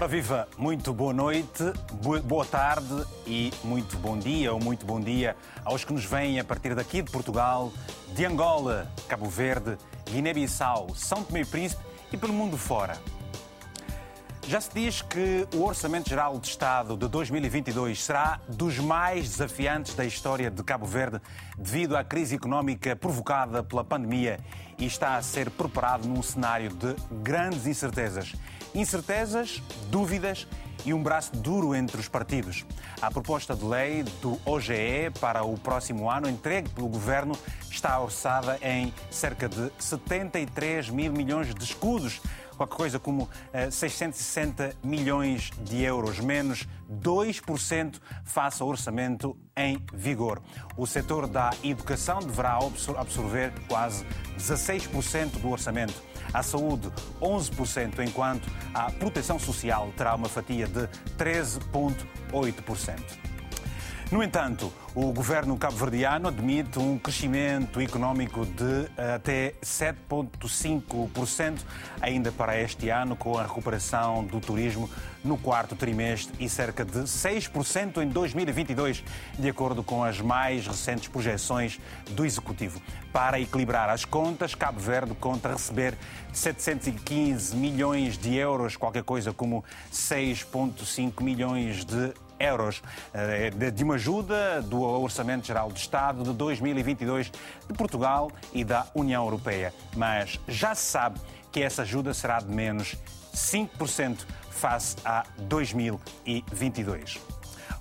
Ora viva, muito boa noite, boa tarde e muito bom dia ou muito bom dia aos que nos vêm a partir daqui de Portugal, de Angola, Cabo Verde, Guiné-Bissau, São Tomé e Príncipe e pelo mundo fora. Já se diz que o Orçamento Geral de Estado de 2022 será dos mais desafiantes da história de Cabo Verde devido à crise económica provocada pela pandemia e está a ser preparado num cenário de grandes incertezas. Incertezas, dúvidas e um braço duro entre os partidos. A proposta de lei do OGE para o próximo ano, entregue pelo governo, está orçada em cerca de 73 mil milhões de escudos, qualquer coisa como 660 eh, milhões de euros, menos 2% face ao orçamento em vigor. O setor da educação deverá absorver quase 16% do orçamento à saúde 11%, enquanto a proteção social terá uma fatia de 13,8%. No entanto, o governo cabo-verdiano admite um crescimento económico de até 7,5% ainda para este ano, com a recuperação do turismo no quarto trimestre e cerca de 6% em 2022, de acordo com as mais recentes projeções do Executivo. Para equilibrar as contas, Cabo Verde conta receber 715 milhões de euros, qualquer coisa como 6,5 milhões de euros eh, de uma ajuda do Orçamento Geral do Estado de 2022 de Portugal e da União Europeia. Mas já se sabe que essa ajuda será de menos 5% face a 2022.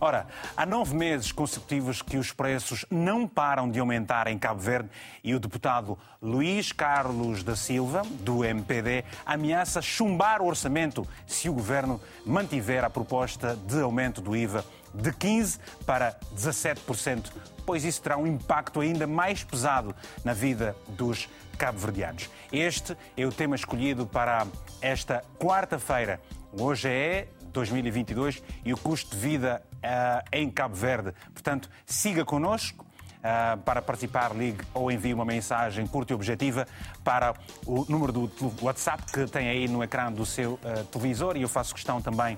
Ora, há nove meses consecutivos que os preços não param de aumentar em Cabo Verde e o deputado Luís Carlos da Silva, do MPD, ameaça chumbar o orçamento se o governo mantiver a proposta de aumento do IVA de 15% para 17%, pois isso terá um impacto ainda mais pesado na vida dos cabo-verdianos. Este é o tema escolhido para esta quarta-feira. Hoje é 2022 e o custo de vida uh, em Cabo Verde. Portanto, siga connosco. Uh, para participar, ligue ou envie uma mensagem curta e objetiva para o número do WhatsApp que tem aí no ecrã do seu uh, televisor e eu faço questão também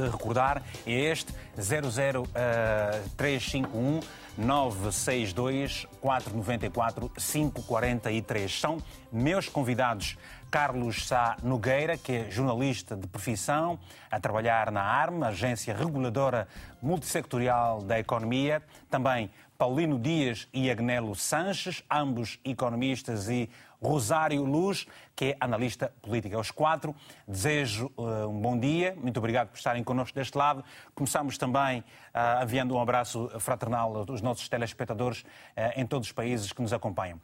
de recordar, é este 00351 962 494 543. São meus convidados Carlos Sá Nogueira, que é jornalista de profissão, a trabalhar na ARMA, Agência Reguladora Multissectorial da Economia. Também Paulino Dias e Agnelo Sanches, ambos economistas e Rosário Luz, que é analista política. Aos quatro, desejo uh, um bom dia, muito obrigado por estarem connosco deste lado. Começamos também uh, enviando um abraço fraternal aos nossos telespectadores uh, em todos os países que nos acompanham.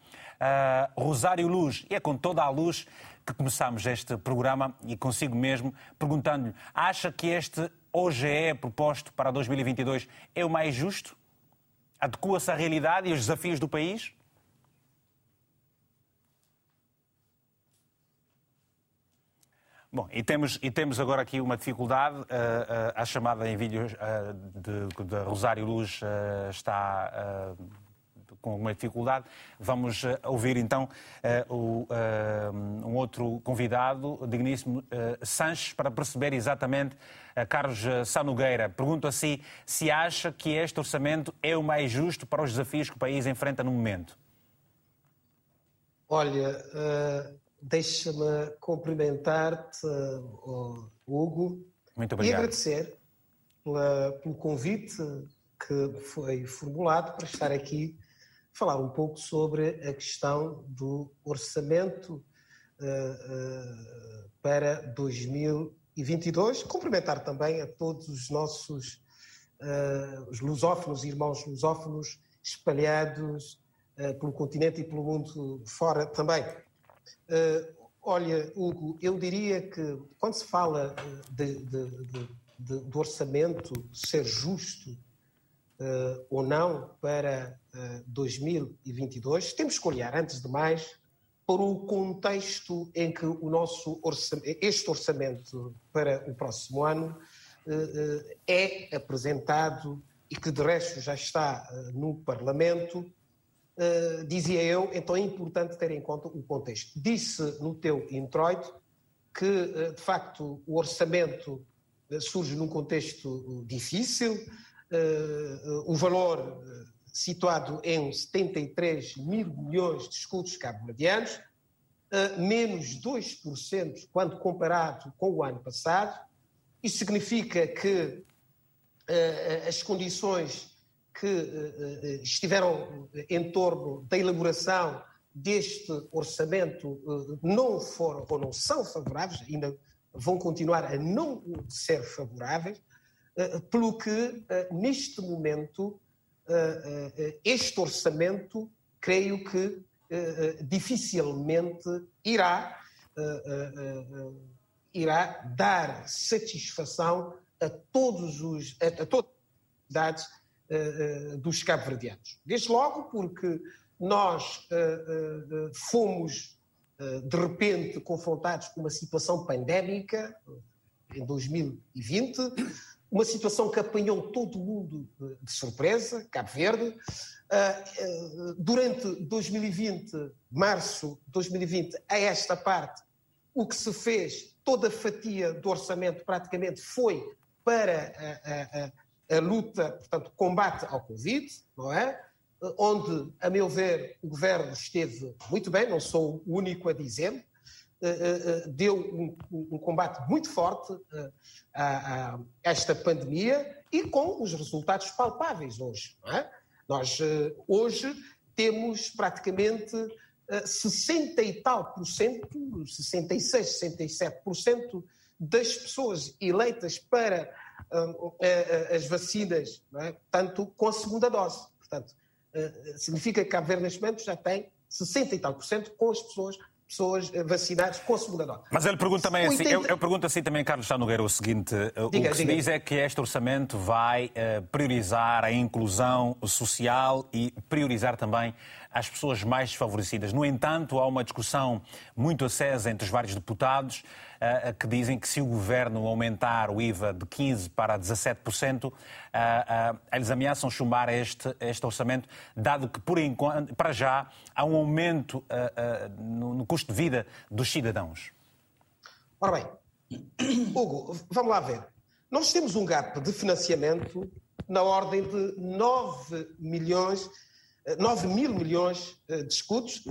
Rosário Luz, e é com toda a luz que começamos este programa e consigo mesmo perguntando-lhe: acha que este OGE proposto para 2022 é o mais justo? Adequa-se à realidade e aos desafios do país? Bom, e temos, e temos agora aqui uma dificuldade. Uh, uh, a chamada em vídeo uh, de, de, Rosário Luz está com alguma dificuldade. Vamos ouvir então o, um outro convidado, o digníssimo Sanches, para perceber exatamente, Carlos Sanogueira, pergunto assim se acha que este orçamento é o mais justo para os desafios que o país enfrenta no momento. Olha, deixa-me cumprimentar-te, Hugo, Muito obrigado. e agradecer pela, pelo convite que foi formulado para estar aqui falar um pouco sobre a questão do orçamento uh, uh, para 2022. Cumprimentar também a todos os nossos uh, os lusófonos, irmãos lusófonos espalhados pelo continente e pelo mundo fora também. Olha, Hugo, eu diria que quando se fala de, de, de, de orçamento ser justo uh, ou não para uh, eh, 2022, temos que olhar, antes de mais, para o contexto em que o nosso orçamento, este orçamento para o próximo ano uh, é apresentado e que de resto já está no Parlamento, dizia eu, então é importante ter em conta o contexto. Disse no teu introito que, de facto, o orçamento surge num contexto difícil, o valor situado em 73 mil milhões de escudos cabo-verdianos, menos 2% quando comparado com o ano passado. Isso significa que as condições que estiveram em torno da elaboração deste orçamento não foram ou não são favoráveis, ainda vão continuar a não ser favoráveis, pelo que neste momento este orçamento creio que dificilmente irá irá dar satisfação a todos os a, a todas as dos cabo-verdianos. Desde logo porque nós fomos de repente confrontados com uma situação pandémica em 2020, uma situação que apanhou todo mundo de surpresa, Cabo Verde. Durante 2020, março de 2020, a esta parte, o que se fez, toda a fatia do orçamento praticamente foi para a, luta, portanto, combate ao Covid, não é? Onde, a meu ver, o governo esteve muito bem, não sou o único a dizer, deu um, um, combate muito forte a, a, esta pandemia e com os resultados palpáveis hoje. É? Nós hoje temos praticamente 60 e tal por cento, 66, 67 por cento das pessoas eleitas para as vacinas, é? tanto com a segunda dose. Portanto, significa que Cabo Verde neste momento já tem 60 e tal por cento com as pessoas pessoas vacinadas com a segunda dose. Mas ele pergunta também assim, eu, eu, pergunto assim também, Carlos Chá Nogueira, o seguinte, diga, o que diga. se diz é que este orçamento vai priorizar a inclusão social e priorizar também as pessoas mais desfavorecidas. No entanto, há uma discussão muito acesa entre os vários deputados uh, que dizem que se o governo aumentar o IVA de 15% para 17%, uh, uh, eles ameaçam chumbar este, este orçamento, dado que, por enquanto, para já, há um aumento no, no custo de vida dos cidadãos. Ora bem, Hugo, vamos lá ver. Nós temos um gap de financiamento na ordem de 9 milhões, 9 mil milhões de escudos,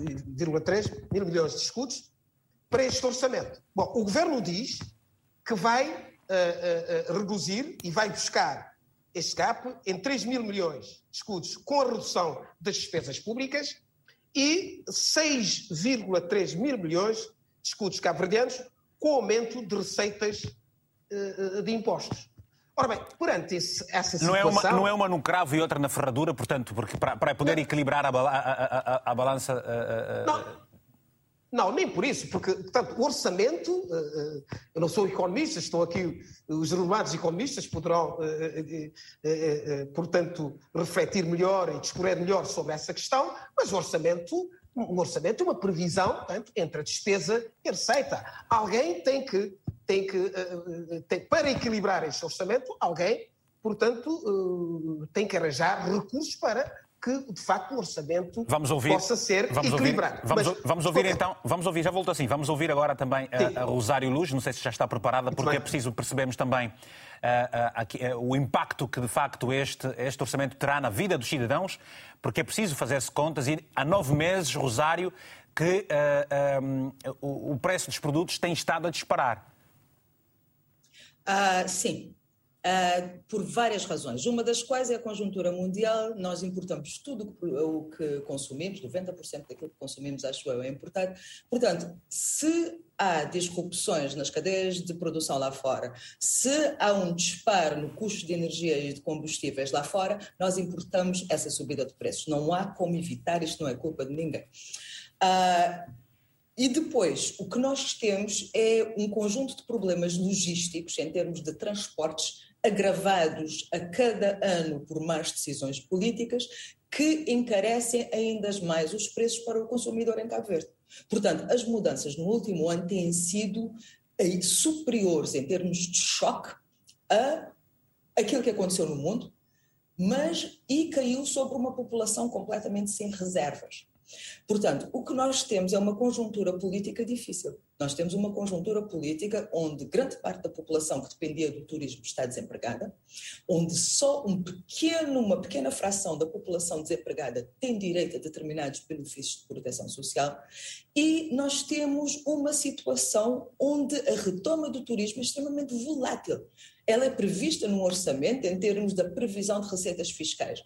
3 mil milhões de escudos, para este orçamento. Bom, o governo diz que vai uh, uh, reduzir e vai buscar este gap em 3 mil milhões de escudos com a redução das despesas públicas e 6,3 mil milhões de escudos cabo-verdianos com aumento de receitas uh, de impostos. Ora bem, perante esse, essa situação... Não é, uma, não é uma no cravo e outra na ferradura, portanto, porque para, para poder não. equilibrar a, a, a, a balança... Não, não, nem por isso, porque, portanto, o orçamento, eh, eh, eu não sou economista, estão aqui os renomados economistas, poderão, eh, portanto, refletir melhor e discorrer melhor sobre essa questão, mas o orçamento, um orçamento é uma previsão, portanto, entre a despesa e a receita. Alguém tem que, tem que tem, para equilibrar este orçamento, alguém, portanto, tem que arranjar recursos para que, de facto, o orçamento vamos ouvir, possa ser vamos equilibrado. Ouvir, vamos, Mas, vamos ouvir então, vamos ouvir, já voltou assim, vamos ouvir agora também a, a, Rosário Luz, não sei se já está preparada, porque bem. é preciso percebermos também uh, uh, uh, o impacto que, de facto, este, este orçamento terá na vida dos cidadãos, porque é preciso fazer-se contas e há nove meses, Rosário, que um, o, o preço dos produtos tem estado a disparar. sim, Uh, por várias razões. Uma das quais é a conjuntura mundial. Nós importamos tudo o que consumimos, 90% daquilo que consumimos, acho eu, é importado. Portanto, se há disrupções nas cadeias de produção lá fora, se há um disparo no custo de energia e de combustíveis lá fora, nós importamos essa subida de preços. Não há como evitar, isto não é culpa de ninguém. Uh, e depois, o que nós temos é um conjunto de problemas logísticos em termos de transportes agravados a cada ano por más decisões políticas que encarecem ainda mais os preços para o consumidor em Cabo Verde. Portanto, as mudanças no último ano têm sido eh, superiores em termos de choque a aquilo que aconteceu no mundo, mas e caiu sobre uma população completamente sem reservas. Portanto, o que nós temos é uma conjuntura política difícil. Nós temos uma conjuntura política onde grande parte da população que dependia do turismo está desempregada, onde só um pequeno, uma pequena fração da população desempregada tem direito a determinados benefícios de proteção social, e nós temos uma situação onde a retoma do turismo é extremamente volátil. Ela é prevista no orçamento em termos da previsão de receitas fiscais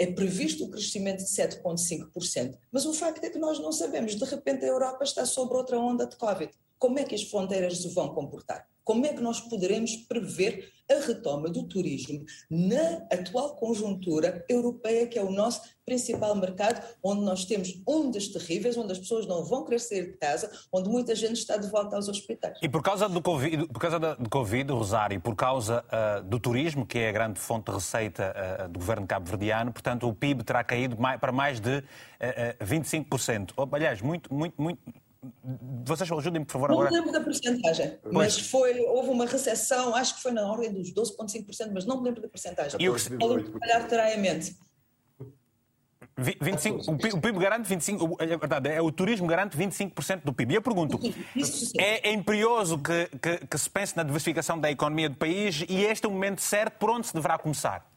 é previsto o crescimento de 7,5%. Mas o facto é que nós não sabemos. De repente, a Europa está sob outra onda de Covid. Como é que as fronteiras se vão comportar? Como é que nós poderemos prever a retoma do turismo na atual conjuntura europeia, que é o nosso principal mercado, onde nós temos ondas terríveis, onde as pessoas não vão querer sair de casa, onde muita gente está de volta aos hospitais. E por causa do Covid, por causa do COVID, Rosário, por causa uh, do turismo, que é a grande fonte de receita uh, do governo cabo-verdiano, portanto, o PIB terá caído para mais de uh, uh, 25%. Aliás, muito, muito, muito vocês ajudem-me, por favor, não agora. Não lembro da porcentagem, mas foi, houve uma recessão, acho que foi na ordem dos 12,5%, mas não me lembro da porcentagem. E o que se calhar terá em mente. 25, o PIB garante 25, é verdade, é o turismo garante 25% do PIB. E eu pergunto, é, é imperioso que, que, que, se pense na diversificação da economia do país e este é o momento certo por onde se deverá começar?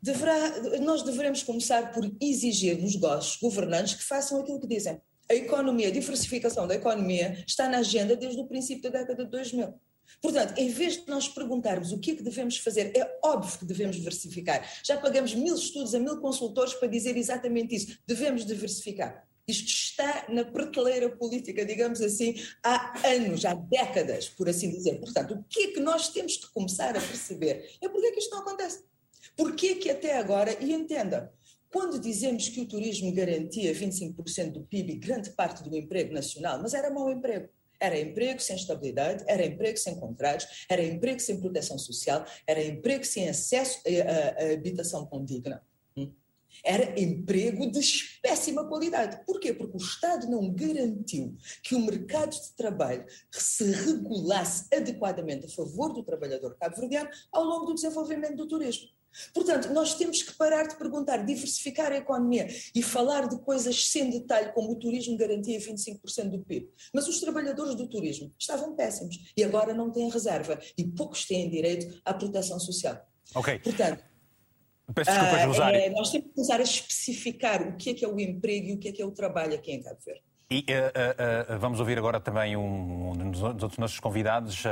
Deverá, nós devemos começar por exigir dos governantes que façam aquilo que dizem a economia, a diversificação da economia está na agenda desde o princípio da década de 2000. Portanto, em vez de nós perguntarmos o que é que devemos fazer, é óbvio que devemos diversificar. Já pagamos mil estudos a mil consultores para dizer exatamente isso. Devemos diversificar. Isto está na prateleira política, digamos assim, há anos, há décadas, por assim dizer. Portanto, o que é que nós temos que começar a perceber? É porque é que isto não acontece. Porquê que até agora, e entenda, quando dizemos que o turismo garantia 25% do PIB e grande parte do emprego nacional, mas era mau emprego. Era emprego sem estabilidade, era emprego sem contratos, era emprego sem proteção social, era emprego sem acesso a, a habitação condigna. Hum? Era emprego de péssima qualidade. Porquê? Porque o Estado não garantiu que o mercado de trabalho se regulasse adequadamente a favor do trabalhador cabo-verdiano ao longo do desenvolvimento do turismo. Portanto, nós temos que parar de perguntar, diversificar a economia e falar de coisas sem detalhe, como o turismo garantia 25% do PIB. Mas os trabalhadores do turismo estavam péssimos e agora não têm reserva e poucos têm direito à proteção social. Ok. Portanto, Peço desculpas, ah, Rosário. É, nós temos que começar a especificar o que é que é o emprego e o que é que é o trabalho aqui em Cabo Verde. E uh, uh, vamos ouvir agora também um, um, dos outros nossos convidados. Uh,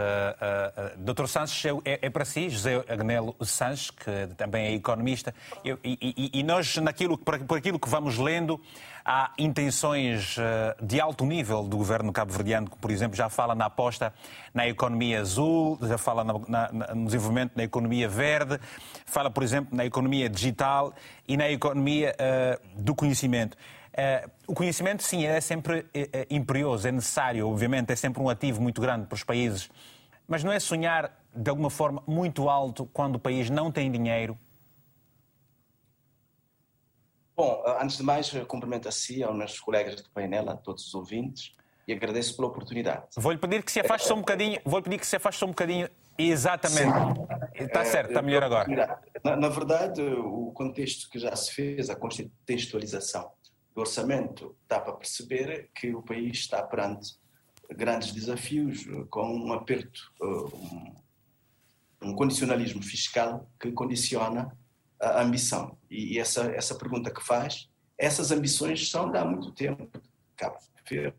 Dr. Sanches, é, é, para si, José Agnelo Sanches, que também é economista. E, e, nós, naquilo, por, por, aquilo que vamos lendo, há intenções de alto nível do governo cabo-verdiano, que, por exemplo, já fala na aposta na economia azul, já fala na, na, no desenvolvimento da economia verde, fala, por exemplo, na economia digital e na economia do conhecimento. Uh, o conhecimento, sim, é sempre é, imperioso, é necessário, obviamente, é sempre um ativo muito grande para os países, mas não é sonhar de alguma forma muito alto quando o país não tem dinheiro? Bom, antes de mais, cumprimento a si, aos meus colegas do painel, a todos os ouvintes e agradeço pela oportunidade. Vou-lhe pedir que se afaste só um bocadinho, vou pedir que se afaste só um bocadinho. Exatamente. Sim. Está certo, está melhor agora. Na, na verdade, o contexto que já se fez, a contextualização do orçamento, dá para perceber que o país está perante grandes desafios, com um aperto, um, um condicionalismo fiscal que condiciona a ambição. E essa, essa pergunta que faz, essas ambições são de há muito tempo, Cabo Verde,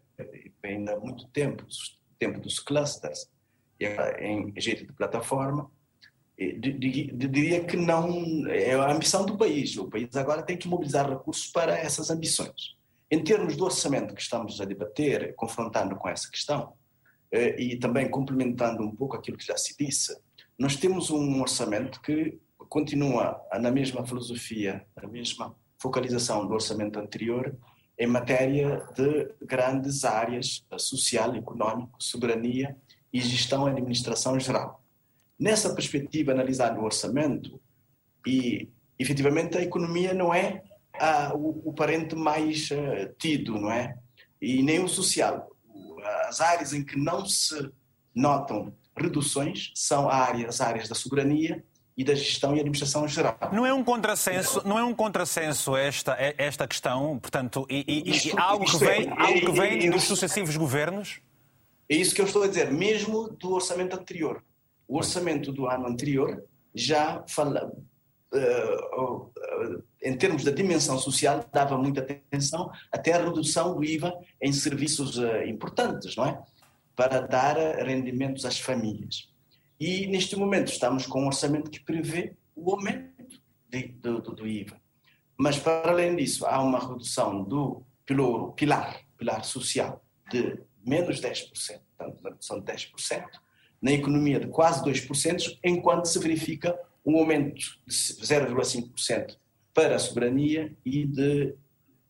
ainda há muito tempo, tempo dos clusters, em jeito de plataforma, diria que não é a ambição do país. O país agora tem que mobilizar recursos para essas ambições. Em termos do orçamento que estamos a debater, confrontando com essa questão, eh, e também complementando um pouco aquilo que já se disse, nós temos um orçamento que continua na mesma filosofia, na mesma focalização do orçamento anterior, em matéria de grandes áreas social, econômico, soberania e gestão e administração geral nessa perspectiva, analisar o orçamento e, efetivamente, a economia não é o, o, parente mais uh, tido, não é? E nem o social. As áreas em que não se notam reduções são áreas, as áreas da soberania e da gestão e administração geral. Não é um contrassenso, não é um contrassenso esta, esta questão, portanto, e, e, isto, algo, que vem, é, algo que vem dos sucessivos governos? É isso que eu estou a dizer, mesmo do orçamento anterior. O orçamento do ano anterior já fala, uh, uh, em termos da dimensão social, dava muita atenção até a redução do IVA em serviços uh, importantes, não é? Para dar rendimentos às famílias. E neste momento estamos com um orçamento que prevê o aumento de, do, do, IVA. Mas, para além disso, há uma redução do pilar, pilar, pilar social de menos 10%, portanto, uma redução de 10%, na economia de quase 2%, enquanto se verifica um aumento de 0,5% para a soberania e de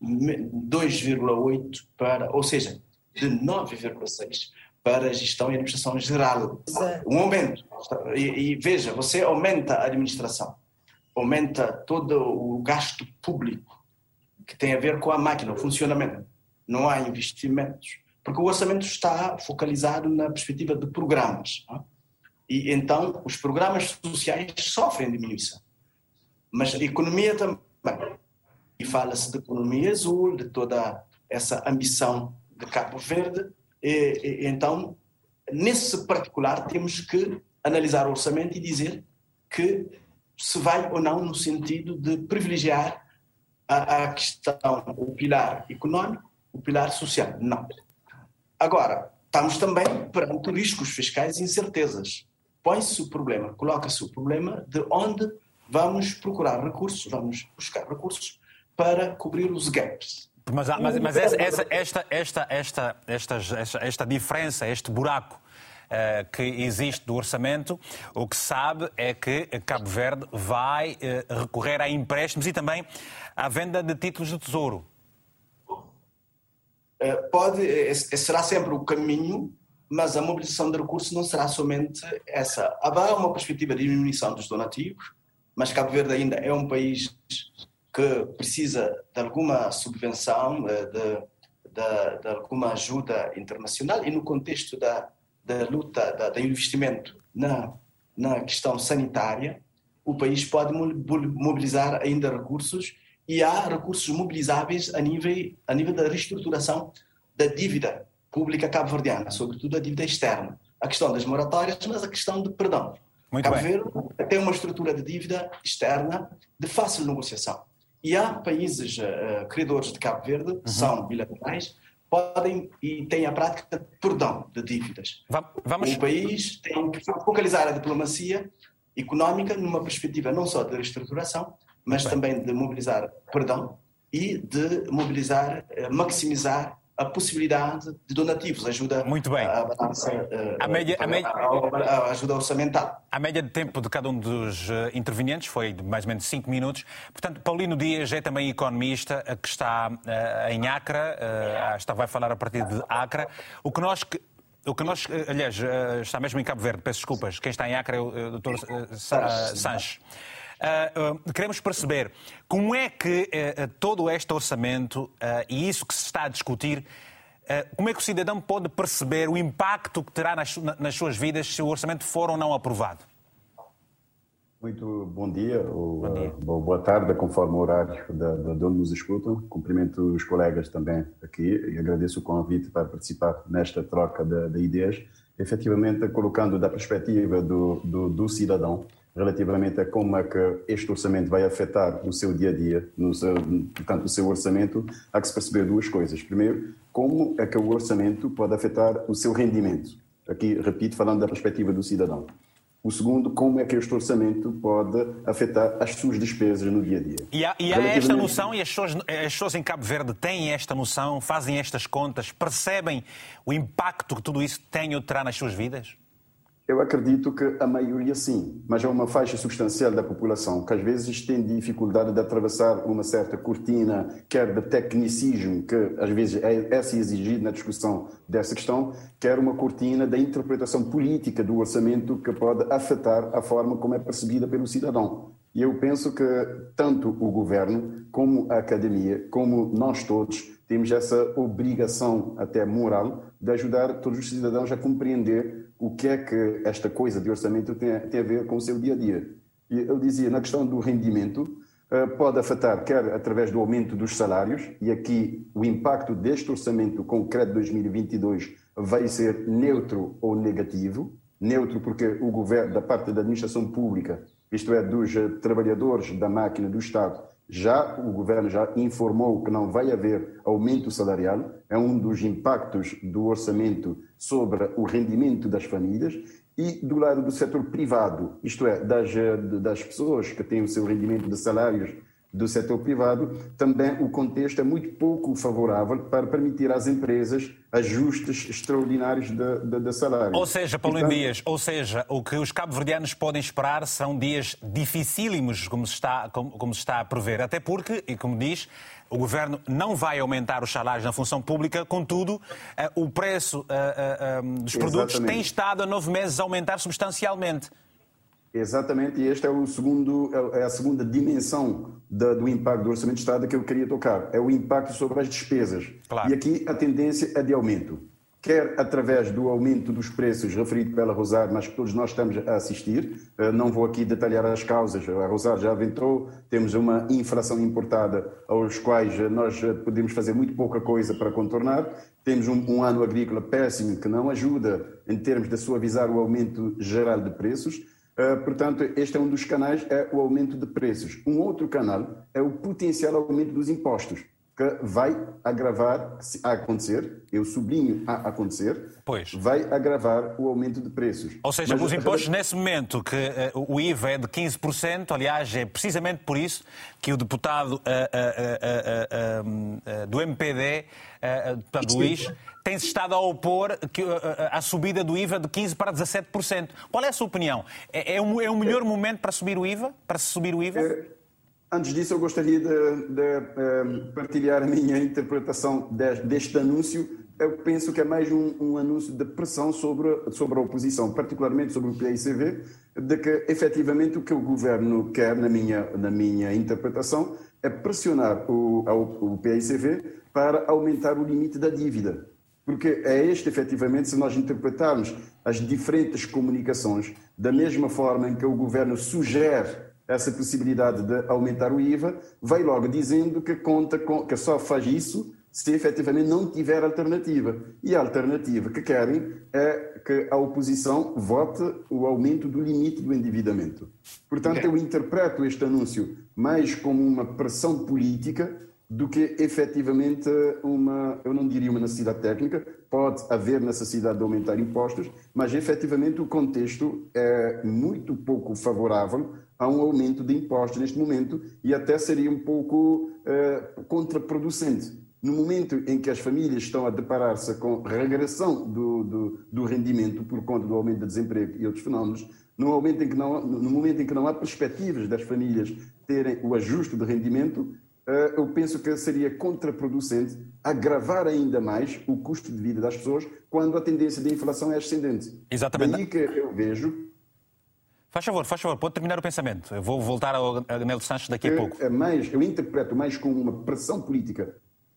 2,8% para, ou seja, de 9,6% para a gestão e administração geral. Um aumento. E, e, veja, você aumenta a administração, aumenta todo o gasto público que tem a ver com a máquina, o funcionamento. Não há investimentos, porque o orçamento está focalizado na perspectiva de programas. Não? E então os programas sociais sofrem diminuição. Mas a economia também. E fala-se de economia azul, de toda essa ambição de Cabo Verde, e, e, então, nesse particular, temos que analisar o orçamento e dizer que se vai ou não no sentido de privilegiar a, a questão, o pilar econômico, o pilar social. Não. Agora, estamos também perante riscos fiscais e incertezas. Põe-se o problema, coloca-se o problema de onde vamos procurar recursos, vamos buscar recursos para cobrir os gaps. Mas, mas, mas essa, essa, esta, esta, esta, esta, esta, diferença, este buraco uh, que existe do orçamento, o que se sabe é que Cabo Verde vai uh, recorrer a empréstimos e também à venda de títulos de tesouro. Uh, pode, será sempre o caminho, mas a mobilização de recursos não será somente essa. Há uma perspectiva de diminuição dos donativos, mas Cabo Verde ainda é um país que precisa de alguma subvenção, eh, de, de, de alguma ajuda internacional e no contexto da, da luta, da, do investimento na, na questão sanitária, o país pode mobilizar ainda recursos e há recursos mobilizáveis a nível, a nível da reestruturação da dívida pública cabo-verdiana, sobretudo a dívida externa. A questão das moratórias, mas a questão de perdão. Muito Cabo Verde tem uma estrutura de dívida externa de fácil negociação. E há países uh, credores de Cabo Verde, uhum. são bilaterais, podem e têm a prática de perdão de dívidas. Vamos... O país tem que focalizar a diplomacia económica numa perspectiva não só de reestruturação, mas Bem. também de mobilizar perdão e de mobilizar, eh, maximizar a possibilidade de donativos, ajuda Muito bem. a balança, a, média, a, média, a, ajuda orçamental. A média de tempo de cada um dos eh, intervenientes foi de mais ou menos 5 minutos. Portanto, Paulino Dias é também economista eh, que está em Acre, uh, está, vai falar a partir de Acre. O que nós o que nós, aliás, está mesmo em Cabo Verde, peço desculpas, quem está em Acre é o Dr. Sanches. Uh, uh, queremos perceber como é que uh, todo este orçamento e isso que se está a discutir, como é que o cidadão pode perceber o impacto que terá nas, nas suas vidas se o orçamento for ou não aprovado? Muito bom dia, ou bom dia. boa tarde, conforme o horário de, de onde nos escutam. Cumprimento os colegas também aqui e agradeço o convite para participar nesta troca de, de ideias, efetivamente colocando da perspectiva do, do, do cidadão relativamente a como é que este orçamento vai afetar o seu dia a dia, no seu, portanto, o seu orçamento, há que se perceber duas coisas. Primeiro, como é que o orçamento pode afetar o seu rendimento. Aqui, repito, falando da perspectiva do cidadão. O segundo, como é que este orçamento pode afetar as suas despesas no dia a dia. E há, e há esta noção, e as pessoas, as pessoas em Cabo Verde têm esta noção, fazem estas contas, percebem o impacto que tudo isso tem ou terá nas suas vidas? Eu acredito que a maioria sim, mas há uma faixa substancial da população que às vezes tem dificuldade de atravessar uma certa cortina, quer de tecnicismo, que às vezes é, é se exigido na discussão dessa questão, quer uma cortina da interpretação política do orçamento que pode afetar a forma como é percebida pelo cidadão. E eu penso que tanto o governo, como a academia, como nós todos, temos essa obrigação até moral de ajudar todos os cidadãos a compreender o que é que esta coisa de orçamento tem, a ver com o seu dia a dia. eu dizia, na questão do rendimento, eh, pode afetar quer através do aumento dos salários, e aqui o impacto deste orçamento concreto de 2022 vai ser neutro ou negativo. Neutro porque o governo, da parte da administração pública, isto é, dos eh, trabalhadores da máquina do Estado, já o governo já informou que não vai haver aumento salarial, é um dos impactos do orçamento sobre o rendimento das famílias. E do lado do setor privado, isto é, das, das pessoas que têm o seu rendimento de salários do setor privado, também o contexto é muito pouco favorável para permitir às empresas ajustes extraordinários de, de, de salário. Ou seja, Paulo então, Dias, ou seja, o que os cabo-verdianos podem esperar são dias dificílimos, como se, está, como, como se está a prever. Até porque, e como diz, o governo não vai aumentar os salários na função pública, contudo, eh, o preço eh, eh, dos produtos Exatamente. tem estado há nove meses a aumentar substancialmente. Exatamente, e esta é, o segundo, é a segunda dimensão do impacto do Orçamento de Estado que eu queria tocar. É o impacto sobre as despesas. Claro. E aqui a tendência é de aumento. Quer através do aumento dos preços referido pela Rosário, mas que todos nós estamos a assistir. Eh, não vou aqui detalhar as causas, a Rosário já aventou, temos uma inflação importada aos quais nós podemos fazer muito pouca coisa para contornar. Temos um, um ano agrícola péssimo que não ajuda em termos de suavizar o aumento geral de preços Uh, portanto, este é um dos canais, é o aumento de preços. Um outro canal é o potencial aumento dos impostos, que vai agravar, se a acontecer, eu sublinho a acontecer, pois. vai agravar o aumento de preços. Ou seja, Mas, os impostos nesse momento, que uh, o IVA é de 15%, aliás, é precisamente por isso que o deputado uh, do MPD, uh, Luís, tem-se estado a opor que, a, a, subida do IVA de 15% para 17%. Qual é a sua opinião? É, é, um, é o melhor momento para subir o IVA? Para se subir o IVA? Antes disso, eu gostaria de, de, ehm, partilhar a minha interpretação deste anúncio. Eu penso que é mais um, um, anúncio de pressão sobre, sobre a oposição, particularmente sobre o PICV, de que efetivamente o que o governo quer, na minha, na minha interpretação, é pressionar o, o PICV para aumentar o limite da dívida. Porque é este, efetivamente, se nós interpretarmos as diferentes comunicações, da mesma forma em que o governo sugere essa possibilidade de aumentar o IVA, vai logo dizendo que conta com, que só faz isso se efetivamente não tiver alternativa. E a alternativa que querem é que a oposição vote o aumento do limite do endividamento. Portanto, eu interpreto este anúncio mais como uma pressão política do que efetivamente uma, eu não diria uma necessidade técnica, pode haver necessidade de aumentar impostos, mas efetivamente o contexto é muito pouco favorável a um aumento de impostos neste momento e até seria um pouco é, contraproducente. No momento em que as famílias estão a deparar-se com regressão do, do, do, rendimento por conta do aumento do desemprego e outros fenómenos, no momento, em que não, no momento em que não há perspectivas das famílias terem o ajuste de rendimento, eu penso que seria contraproducente agravar ainda mais o custo de vida das pessoas quando a tendência de inflação é ascendente. Exatamente. Daí que eu vejo. Faz favor, faz favor, pode terminar o pensamento. Eu vou voltar ao Anel Sanches daqui a pouco. É mais, eu interpreto mais como uma pressão política.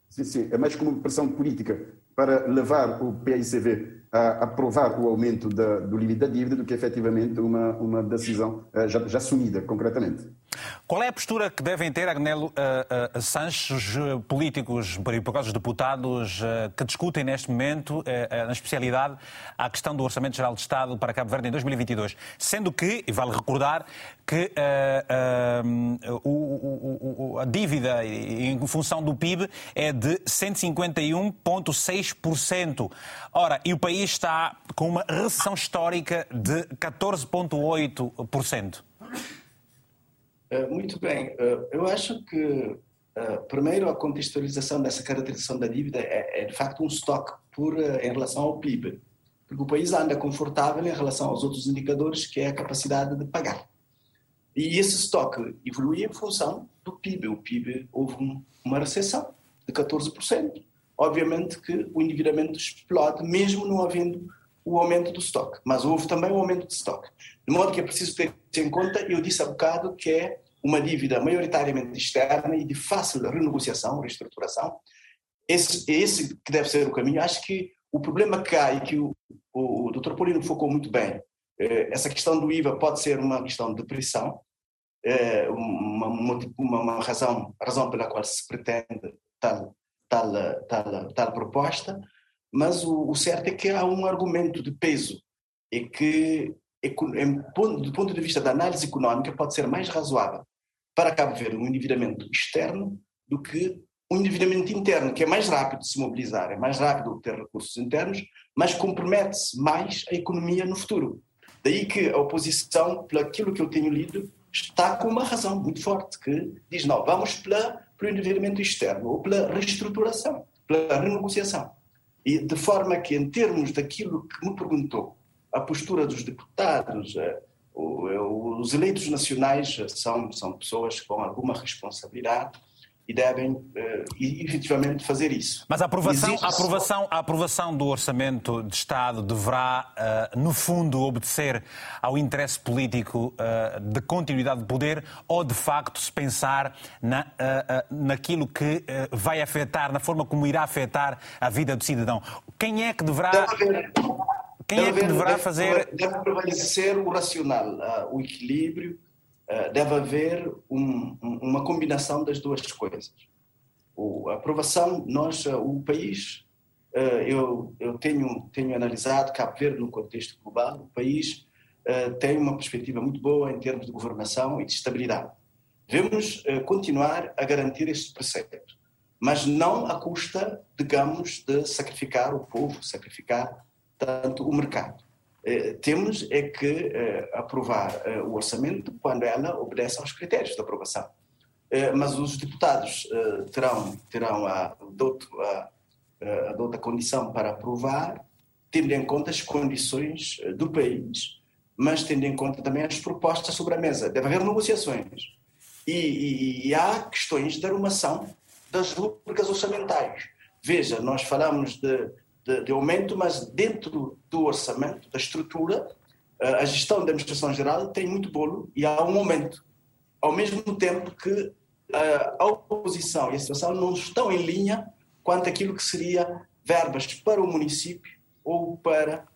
Sim, sim, é mais como uma pressão política para levar o PICV a aprovar o aumento da, do limite da dívida do que efetivamente uma, uma decisão uh, já, já assumida concretamente. Qual é a postura que devem ter, Agnelo uh, uh, Sanches, políticos, por causa dos deputados uh, que discutem neste momento, na especialidade, a questão do Orçamento Geral de Estado para Cabo Verde em 2022? Sendo que, e vale recordar, que o, o, a dívida em função do PIB é de 151,6%. Ora, e o país está com uma recessão histórica de 14,8%. Eh, muito bem. Uh, eu acho que, uh, primeiro, a contextualização dessa caracterização da dívida é, é de facto um estoque por, em relação ao PIB. Porque o país anda confortável em relação aos outros indicadores, que é a capacidade de pagar. E esse estoque evolui em função do PIB. O PIB houve um, uma recessão de 14%. Obviamente que o endividamento explode, mesmo não havendo o aumento do estoque, mas houve também o aumento de estoque. De modo que é preciso ter em conta, eu disse há bocado, que é uma dívida maioritariamente externa e de fácil renegociação, reestruturação. Esse, esse que deve ser o caminho. Acho que o problema e que o, o, o Dr. Paulino focou muito bem, eh, essa questão do IVA pode ser uma questão de pressão, é, uma, uma, uma, razão, razão pela qual se pretende tal, tal, tal, tal proposta, mas o, o certo é que há um argumento de peso e que, do ponto de vista da análise económica, pode ser mais razoável para Cabo Verde um endividamento externo do que um endividamento interno, que é mais rápido de se mobilizar, é mais rápido de ter recursos internos, mas compromete-se mais a economia no futuro. Daí que a oposição, pelo aquilo que eu tenho lido, está com uma razão muito forte, que diz, não, vamos pela, pelo endividamento externo, ou pela reestruturação, pela renegociação. E de forma que, em termos daquilo que me perguntou, a postura dos deputados, eh, os eleitos nacionais são, são pessoas com alguma responsabilidade e devem uh, efetivamente fazer isso. Mas a aprovação, a aprovação, a aprovação do Orçamento de Estado deverá, uh, no fundo, obedecer ao interesse político uh, de continuidade de poder ou, de facto, se pensar na, uh, naquilo que vai afetar, na forma como irá afetar a vida do cidadão? Quem é que deverá. Deve quem deve é que deverá deve, fazer. Deve prevalecer o racional, o equilíbrio deve haver um, uma combinação das duas coisas. a aprovação, nós, eh, o país, eh, eu, eu tenho, tenho analisado Cabo Verde no contexto global, o país tem uma perspectiva muito boa em termos de governação e de estabilidade. Devemos continuar a garantir este preceito, mas não à custa, digamos, de sacrificar o povo, sacrificar tanto o mercado. Eh, temos é que eh, aprovar eh, o orçamento quando ela obedece aos critérios de aprovação. mas os deputados terão, terão a, a, a douta condição para aprovar, tendo em conta as condições do país, mas tendo em conta também as propostas sobre a mesa. Deve haver negociações. E, e, e há questões de arrumação das rubricas orçamentais. Veja, nós falamos de de, de aumento, mas dentro do orçamento, da estrutura, eh, a gestão da administração geral tem muito bolo e há um aumento. Ao mesmo tempo que eh, a oposição e a situação não estão em linha quanto àquilo que seria verbas para o município ou para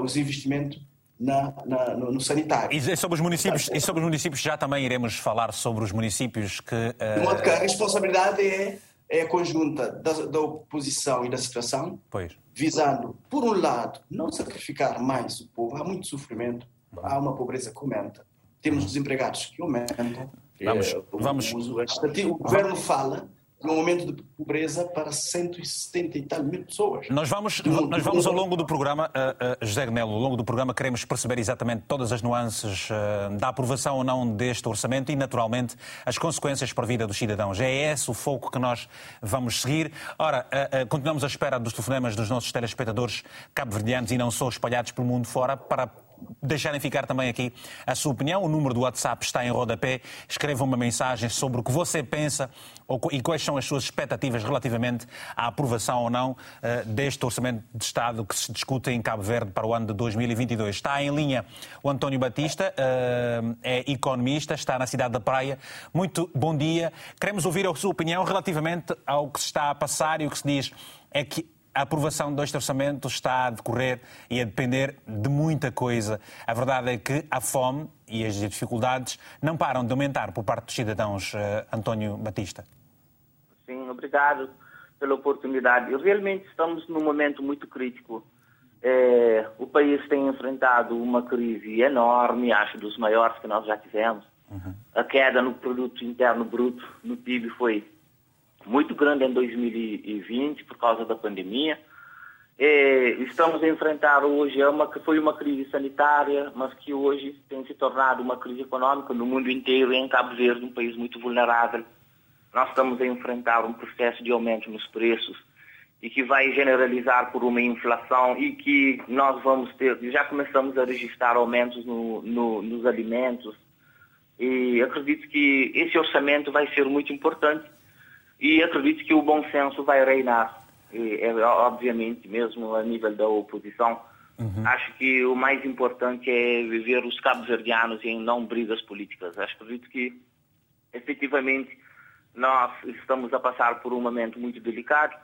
os investimentos na, na, no, no, sanitário. E sobre, os municípios, e sobre os municípios já também iremos falar sobre os municípios que... Uh... De modo que a responsabilidade é é a conjunta da, da oposição e da situação, pois. visando, por um lado, não sacrificar mais o povo. Há muito sofrimento, há uma pobreza que aumenta, temos desempregados que aumentam. Vamos, é, vamos. O, o governo fala num momento de pobreza para 170 e tal mil pessoas. Nós vamos, nós vamos ao longo do programa, uh, uh, José Gnelo, ao longo do programa queremos perceber exatamente todas as nuances uh, da aprovação ou não deste orçamento e, naturalmente, as consequências para a vida dos cidadãos. É esse o foco que nós vamos seguir. Ora, continuamos à espera dos telefonemas dos nossos telespectadores cabo-verdianos e não só espalhados pelo mundo fora para deixarem ficar também aqui a sua opinião. O número do WhatsApp está em rodapé. Escreva uma mensagem sobre o que você pensa e quais são as suas expectativas relativamente à aprovação ou não eh, deste Orçamento de Estado que se discute em Cabo Verde para o ano de 2022. Está em linha o António Batista, eh, é economista, está na cidade da Praia. Muito bom dia. Queremos ouvir a sua opinião relativamente ao que se está a passar e o que se diz é que a aprovação deste orçamento está a decorrer e a depender de muita coisa. A verdade é que a fome e as dificuldades não param de aumentar por parte dos cidadãos. Uh, António Batista. Sim, obrigado pela oportunidade. Realmente estamos num momento muito crítico. É, o país tem enfrentado uma crise enorme, acho dos maiores que nós já tivemos. Uhum. A queda no produto interno bruto, no PIB, foi muito grande em 2020 por causa da pandemia. É, estamos a enfrentar hoje é uma que foi uma crise sanitária, mas que hoje tem se tornado uma crise econômica no mundo inteiro e em Cabo Verde, um país muito vulnerável. Nós estamos a enfrentar um processo de aumento nos preços e que vai generalizar por uma inflação e que nós vamos ter, já começamos a registrar aumentos no, no, nos alimentos e acredito que esse orçamento vai ser muito importante e acredito que o bom senso vai reinar. E, é, obviamente, mesmo a nível da oposição, uhum. acho que o mais importante é viver os cabo-verdianos em não brigas políticas. Acho acredito que, efetivamente, nós estamos a passar por um momento muito delicado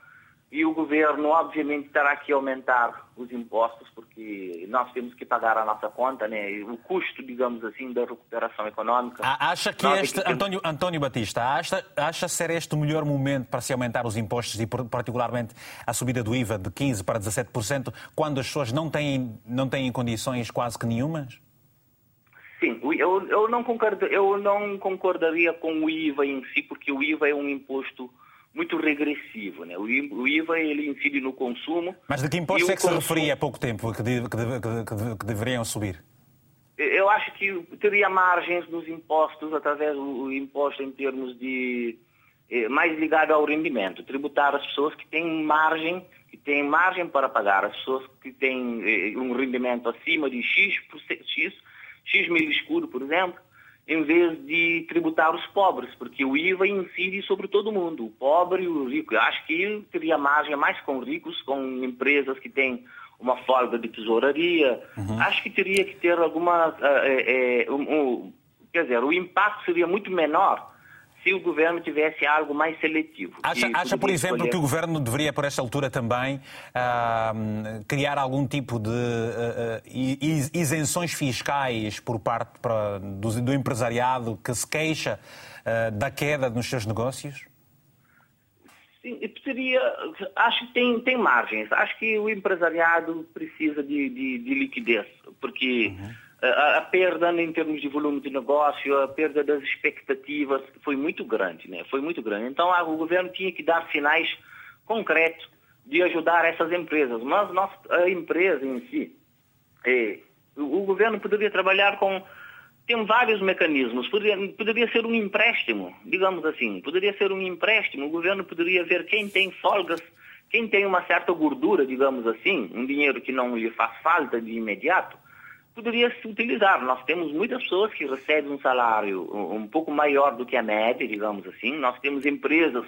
e o governo, obviamente, terá que aumentar os impostos, porque nós temos que pagar a nossa conta, né? o custo, digamos assim, da recuperação econômica. Acha que nós este, António, António Batista, acha, acha ser este o melhor momento para se aumentar os impostos e, particularmente, a subida do IVA de 15% para 17%, quando as pessoas não têm, não têm condições quase que nenhumas? Sim, eu, eu, não concordo, eu não concordaria com o IVA em si, porque o IVA é um imposto muito regressivo. Né? O IVA ele incide no consumo. Mas de que impostos é que consumo... se referia há pouco tempo que, de, que, de, que, deveriam subir? Eu acho que teria margens nos impostos através do imposto em termos de eh, mais ligado ao rendimento, tributar as pessoas que têm margem, que têm margem para pagar, as pessoas que têm eh, um rendimento acima de X, X, X mil escuro, por exemplo, em vez de tributar os pobres, porque o IVA incide sobre todo mundo, o pobre e o rico. Eu acho que teria margem mais com ricos, com empresas que têm uma folga de tesouraria. Uhum. Acho que teria que ter alguma. É, é, um, um, quer dizer, o impacto seria muito menor se o governo tivesse algo mais seletivo. Acha, acha por exemplo, escolher... que o governo deveria, por esta altura também, criar algum tipo de uh, isenções fiscais por parte para, do, do, empresariado que se queixa uh, da queda nos seus negócios? Sim, seria, acho que tem, tem margens. Acho que o empresariado precisa de, de, de liquidez, porque. Uhum a, a, perda em termos de volume de negócio, a perda das expectativas foi muito grande, né? Foi muito grande. Então a, o governo tinha que dar sinais concretos de ajudar essas empresas. Mas nós, a empresa em si, é, o, o, governo poderia trabalhar com tem vários mecanismos. Poderia, poderia ser um empréstimo, digamos assim. Poderia ser um empréstimo. O governo poderia ver quem tem folgas, quem tem uma certa gordura, digamos assim, um dinheiro que não lhe faz falta de imediato poderia se utilizar. Nós temos muitas pessoas que recebem um salário um pouco maior do que a média, digamos assim. Nós temos empresas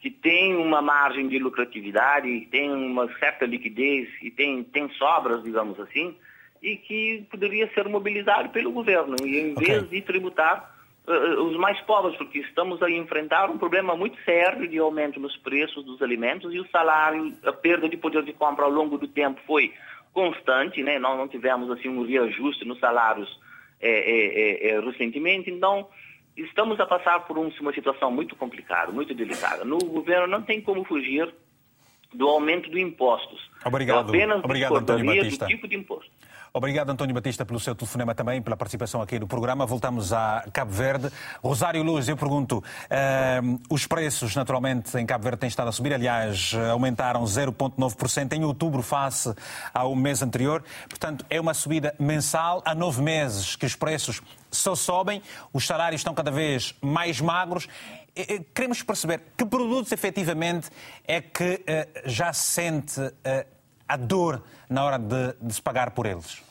que têm uma margem de lucratividade, têm uma certa liquidez e têm, têm sobras, digamos assim, e que poderia ser mobilizado pelo governo, e em okay. vez de tributar uh, os mais pobres, porque estamos a enfrentar um problema muito sério de aumento nos preços dos alimentos e o salário, a perda de poder de compra ao longo do tempo foi constante, né? Nós não tivemos assim um reajuste nos salários é, é, é, é, recentemente, então estamos a passar por um, uma situação muito complicada, muito delicada. No governo não tem como fugir do aumento de impostos. Obrigado. Eu apenas Obrigado, Antônio Batista. do tipo de imposto. Obrigado, António Batista, pelo seu telefonema também, pela participação aqui no programa. Voltamos a Cabo Verde. Rosário Luz, eu pergunto, uh, os preços, naturalmente, em Cabo Verde têm estado a subir. Aliás, aumentaram 0,9% em outubro face ao mês anterior. Portanto, é uma subida mensal. Há nove meses que os preços só sobem, os salários estão cada vez mais magros. Queremos perceber que produtos efetivamente é que uh, já se sente uh, a dor na hora de, de se pagar por eles?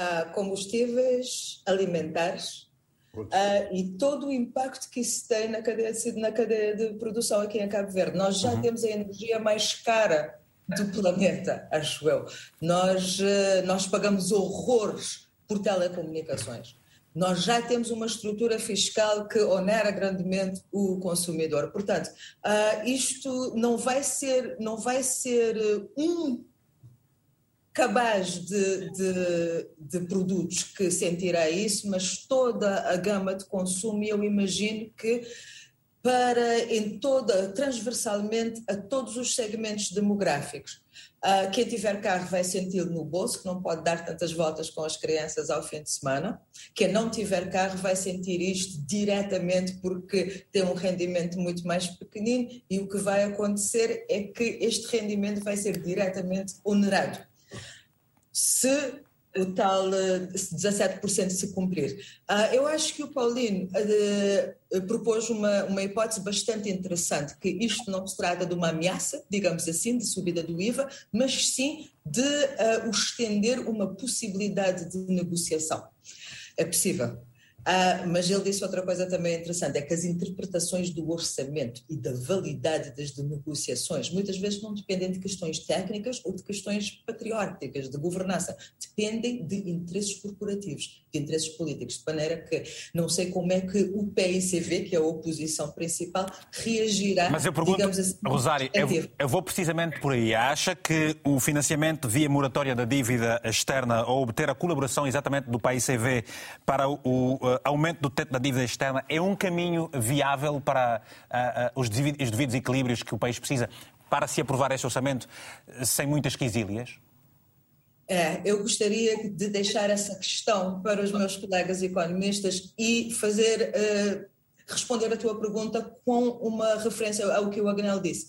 Uh, combustíveis alimentares uh, e todo o impacto que isso tem na cadeia de, na cadeia de produção aqui em Cabo Verde. Nós já uhum. temos a energia mais cara do planeta, acho eu. Nós, uh, nós pagamos horrores por telecomunicações nós já temos uma estrutura fiscal que onera grandemente o consumidor. Portanto, uh, isto não vai ser, não vai ser um cabaz de, de, de, produtos que sentirá isso, mas toda a gama de consumo, eu imagino que para em toda, transversalmente a todos os segmentos demográficos. Uh, quem tiver carro vai senti-lo no bolso, que não pode dar tantas voltas com as crianças ao fim de semana. Quem não tiver carro vai sentir isto diretamente porque tem um rendimento muito mais pequenino e o que vai acontecer é que este rendimento vai ser diretamente onerado. Se o tal 17% eh, se cumprir. Uh, eu acho que o Paulino uh, propôs uma, uma hipótese bastante interessante, que isto não se trata de uma ameaça, digamos assim, de subida do IVA, mas sim de estender uma possibilidade de negociação. É possível. Ah, mas ele disse outra coisa também interessante, é que as interpretações do orçamento e da validade das negociações muitas vezes não dependem de questões técnicas ou de questões patrióticas, de governança, dependem de interesses corporativos. De interesses políticos, de maneira que não sei como é que o PICV, que é a oposição principal, reagirá. Mas eu pergunto, assim, Rosário, eu, eu, vou precisamente por aí. Acha que o financiamento via moratória da dívida externa ou obter a colaboração exatamente do PICV para o, o uh, aumento do teto da dívida externa é um caminho viável para uh, uh, os, devidos, os devidos equilíbrios que o país precisa para se aprovar este orçamento sem muitas quesílias? É, eu gostaria de deixar essa questão para os meus colegas economistas e fazer uh, responder a tua pergunta com uma referência ao que o Agnel disse.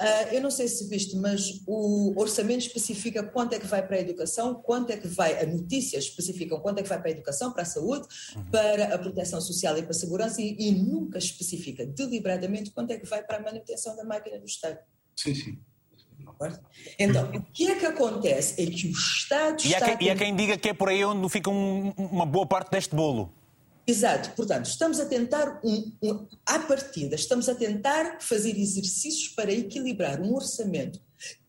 Uh, eu não sei se viste, mas o orçamento especifica quanto é que vai para a educação, quanto é que vai, a notícia especifica quanto é que vai para a educação, para a saúde, uhum. para a proteção social e para a segurança e, e nunca especifica deliberadamente quanto é que vai para a manutenção da máquina do Estado. Sim, sim. Então, o que é que acontece? É que o Estado e está... Há quem, e há quem diga que é por aí onde fica um, uma boa parte deste bolo. Exato, portanto, estamos a tentar, um, um, à partida, estamos a tentar fazer exercícios para equilibrar um orçamento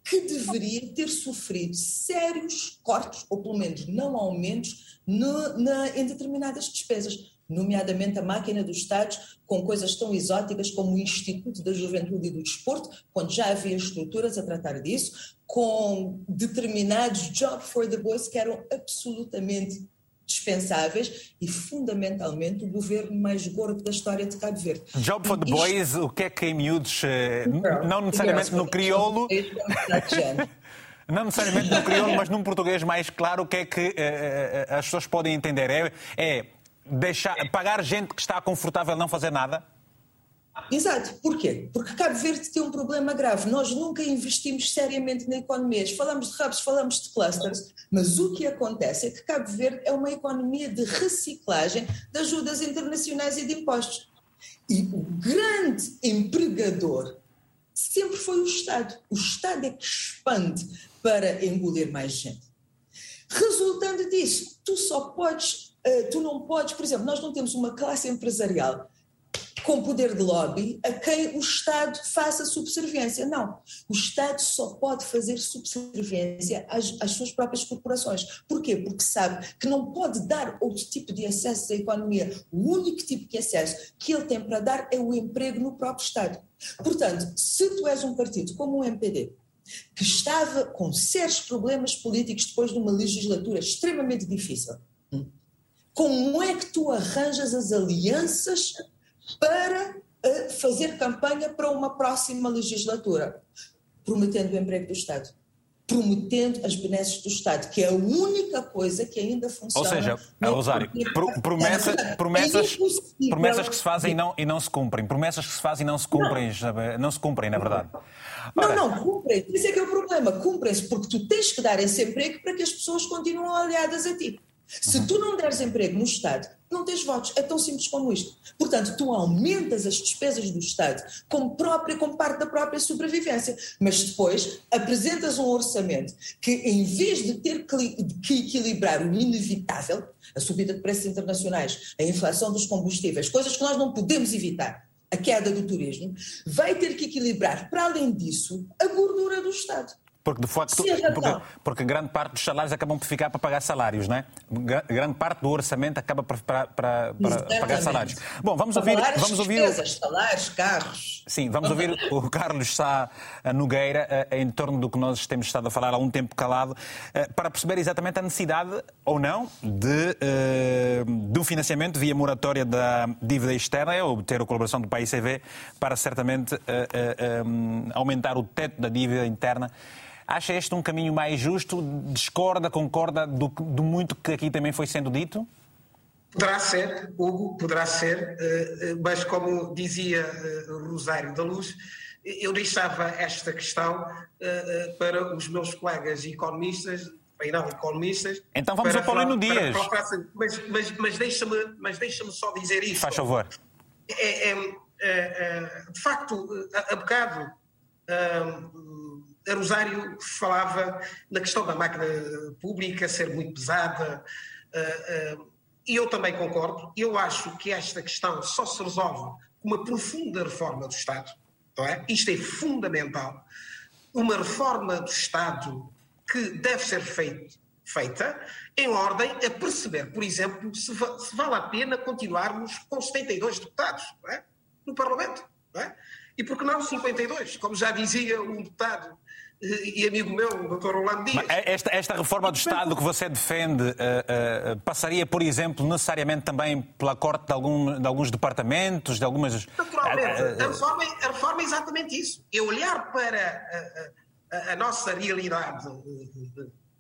que deveria ter sofrido sérios cortes, ou pelo menos não aumentos, no, na, em determinadas despesas nomeadamente a máquina dos Estados, com coisas tão exóticas como o Instituto da Juventude e do Desporto, quando já havia estruturas a tratar disso, com determinados Job for the Boys que eram absolutamente dispensáveis e, fundamentalmente, o governo mais gordo da história de Cabo Verde. Job for the Boys, o que é que em miúdos, eh, não necessariamente no crioulo... Não necessariamente no crioulo, mas num português mais claro, o que é que eh, as pessoas podem entender? É, é deixar, pagar gente que está confortável não fazer nada? Exato. Porquê? Porque Cabo Verde tem um problema grave. Nós nunca investimos seriamente na economia. Falamos de hubs, falamos de clusters, mas o que acontece é que Cabo Verde é uma economia de reciclagem de ajudas internacionais e de impostos. E o grande empregador sempre foi o Estado. O Estado é que expande para engolir mais gente. Resultando disso, tu só podes tu não podes, por exemplo, nós não temos uma classe empresarial com poder de lobby a quem o Estado faça subserviência. Não. O Estado só pode fazer subserviência às, às, suas próprias corporações. Porquê? Porque sabe que não pode dar outro tipo de acesso à economia. O único tipo de acesso que ele tem para dar é o emprego no próprio Estado. Portanto, se tu és um partido como o MPD, que estava com sérios problemas políticos depois de uma legislatura extremamente difícil, como é que tu arranjas as alianças para uh, fazer campanha para uma próxima legislatura? Prometendo o emprego do Estado. Prometendo as benesses do Estado, que é a única coisa que ainda funciona. Ou seja, Rosário, promessa, promessas, é promessas que se fazem e não, e não se cumprem. Promessas que se fazem e não se cumprem, não, não se cumprem, na verdade. Ora, não, não, cumprem. Isso é que é o problema. Cumprem-se porque tu tens que dar esse emprego para que as pessoas continuem aliadas a ti. Se tu não deres emprego no Estado, não tens votos. É tão simples como isto. Portanto, tu aumentas as despesas do Estado como, própria, como parte da própria sobrevivência, mas depois apresentas um orçamento que, em vez de ter que equilibrar o inevitável, a subida de preços internacionais, a inflação dos combustíveis, coisas que nós não podemos evitar, a queda do turismo, vai ter que equilibrar, para além disso, a gordura do Estado. Porque, de facto, porque, porque, grande parte dos salários acabam por ficar para pagar salários, não é? Grande parte do orçamento acaba para, para, para, para pagar salários. Bom, vamos ouvir. Vamos ouvir despesas, salários, carros. Sim, vamos ouvir o Carlos Sá Nogueira eh, em torno do que nós temos estado a falar há um tempo calado, eh, para perceber exatamente a necessidade ou não de, eh, de um financiamento via moratória da dívida externa ou obter a colaboração do país CV para certamente aumentar o teto da dívida interna. Acha este um caminho mais justo? Discorda, concorda do, do muito que aqui também foi sendo dito? Poderá ser, Hugo, poderá ser, eh, eh, mas como dizia eh, Rosário da Luz, eu deixava esta questão para os meus colegas economistas, bem não economistas. Então vamos ao Paulino Dias. Para, mas mas, mas deixa-me deixa só dizer isto. Faz favor. É, é, é, de facto, a, a bocado a Rosário falava na questão da máquina pública ser muito pesada, uh, uh, e eu também concordo. Eu acho que esta questão só se resolve com uma profunda reforma do Estado. Não é? Isto é fundamental. Uma reforma do Estado que deve ser feito, feita em ordem a perceber, por exemplo, se, se vale a pena continuarmos com 72 deputados é? no Parlamento. É? E por que não 52? Como já dizia um deputado e amigo meu, o Dr. Rolando Dias. Esta, esta reforma do Estado que você defende uh, uh, passaria, por exemplo, necessariamente também pela corte de, algum, de alguns departamentos, de algumas. Naturalmente. Uh, a, reforma, a reforma é exatamente isso. É olhar para a, a, a nossa realidade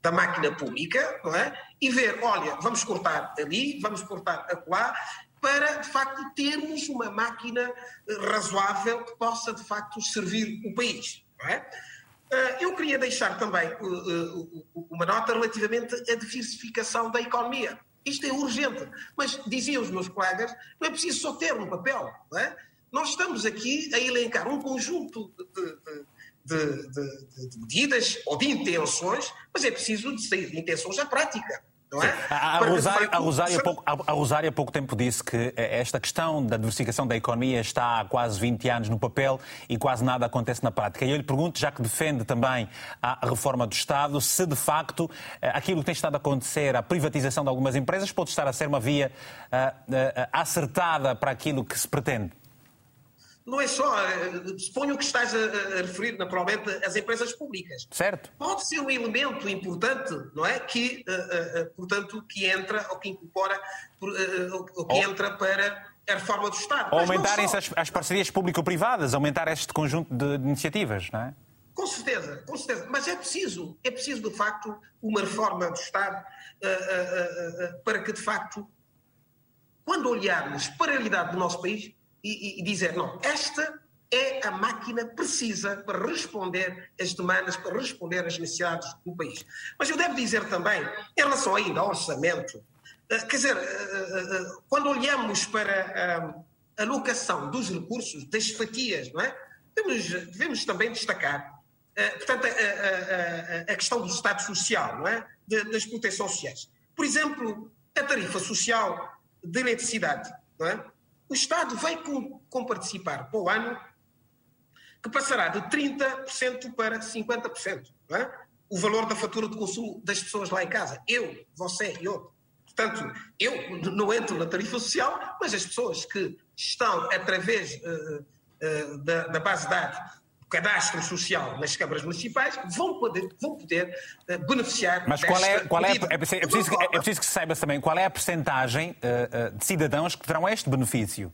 da máquina pública não é? e ver, olha, vamos cortar ali, vamos cortar acolá, para, de facto, termos uma máquina razoável que possa, de facto, servir o país. É? Ah, eu queria deixar também uh, uma nota relativamente à diversificação da economia. Isto é urgente, mas diziam os meus colegas, não é preciso só ter no papel. É? Nós estamos aqui a elencar um conjunto de, de, de, de, medidas ou de intenções, mas é preciso de sair de intenções à prática. Não é? A, Rosário, a, Rosário há pouco, a Rosário há pouco tempo disse que eh, esta questão da diversificação da economia está há quase 20 anos no papel e quase nada acontece na prática. E eu lhe pergunto, já que defende também a reforma do Estado, se de facto eh, aquilo que tem estado a acontecer, a privatização de algumas empresas, pode estar a ser uma via uh, acertada para aquilo que se pretende não é só, eh, suponho que estás a, referir naturalmente às empresas públicas. Certo. Pode ser um elemento importante, não é? Que, uh, uh, portanto, que entra ou que incorpora, ou que entra para a reforma do Estado. Ou aumentarem-se as, as, parcerias público-privadas, aumentar este conjunto de iniciativas, não é? Com certeza, com certeza. Mas é preciso, é preciso de facto uma reforma do Estado para que de facto, quando olharmos para a realidade do nosso país, e, e dizer, não, esta é a máquina precisa para responder às demandas, para responder às necessidades do país. Mas eu devo dizer também, em relação ainda ao orçamento, eh, quer dizer, eh, eh, quando olhamos para a alocação dos recursos, das fatias, não é? Devemos, devemos também destacar, portanto, a, a, a, questão do Estado Social, não é? das proteções sociais. Por exemplo, a tarifa social de eletricidade, não é? O Estado vai com, com participar para o ano que passará de 30% para 50%. É? O valor da fatura de consumo das pessoas lá em casa. Eu, você e outro. Portanto, eu não entro na tarifa social, mas as pessoas que estão através uh, uh, da, da, base de dados cadastro social nas câmaras municipais vão poder, vão poder uh, beneficiar Mas qual é, qual é, é, preciso, é, preciso, é preciso que se saiba também qual é a percentagem uh, de cidadãos que terão este benefício?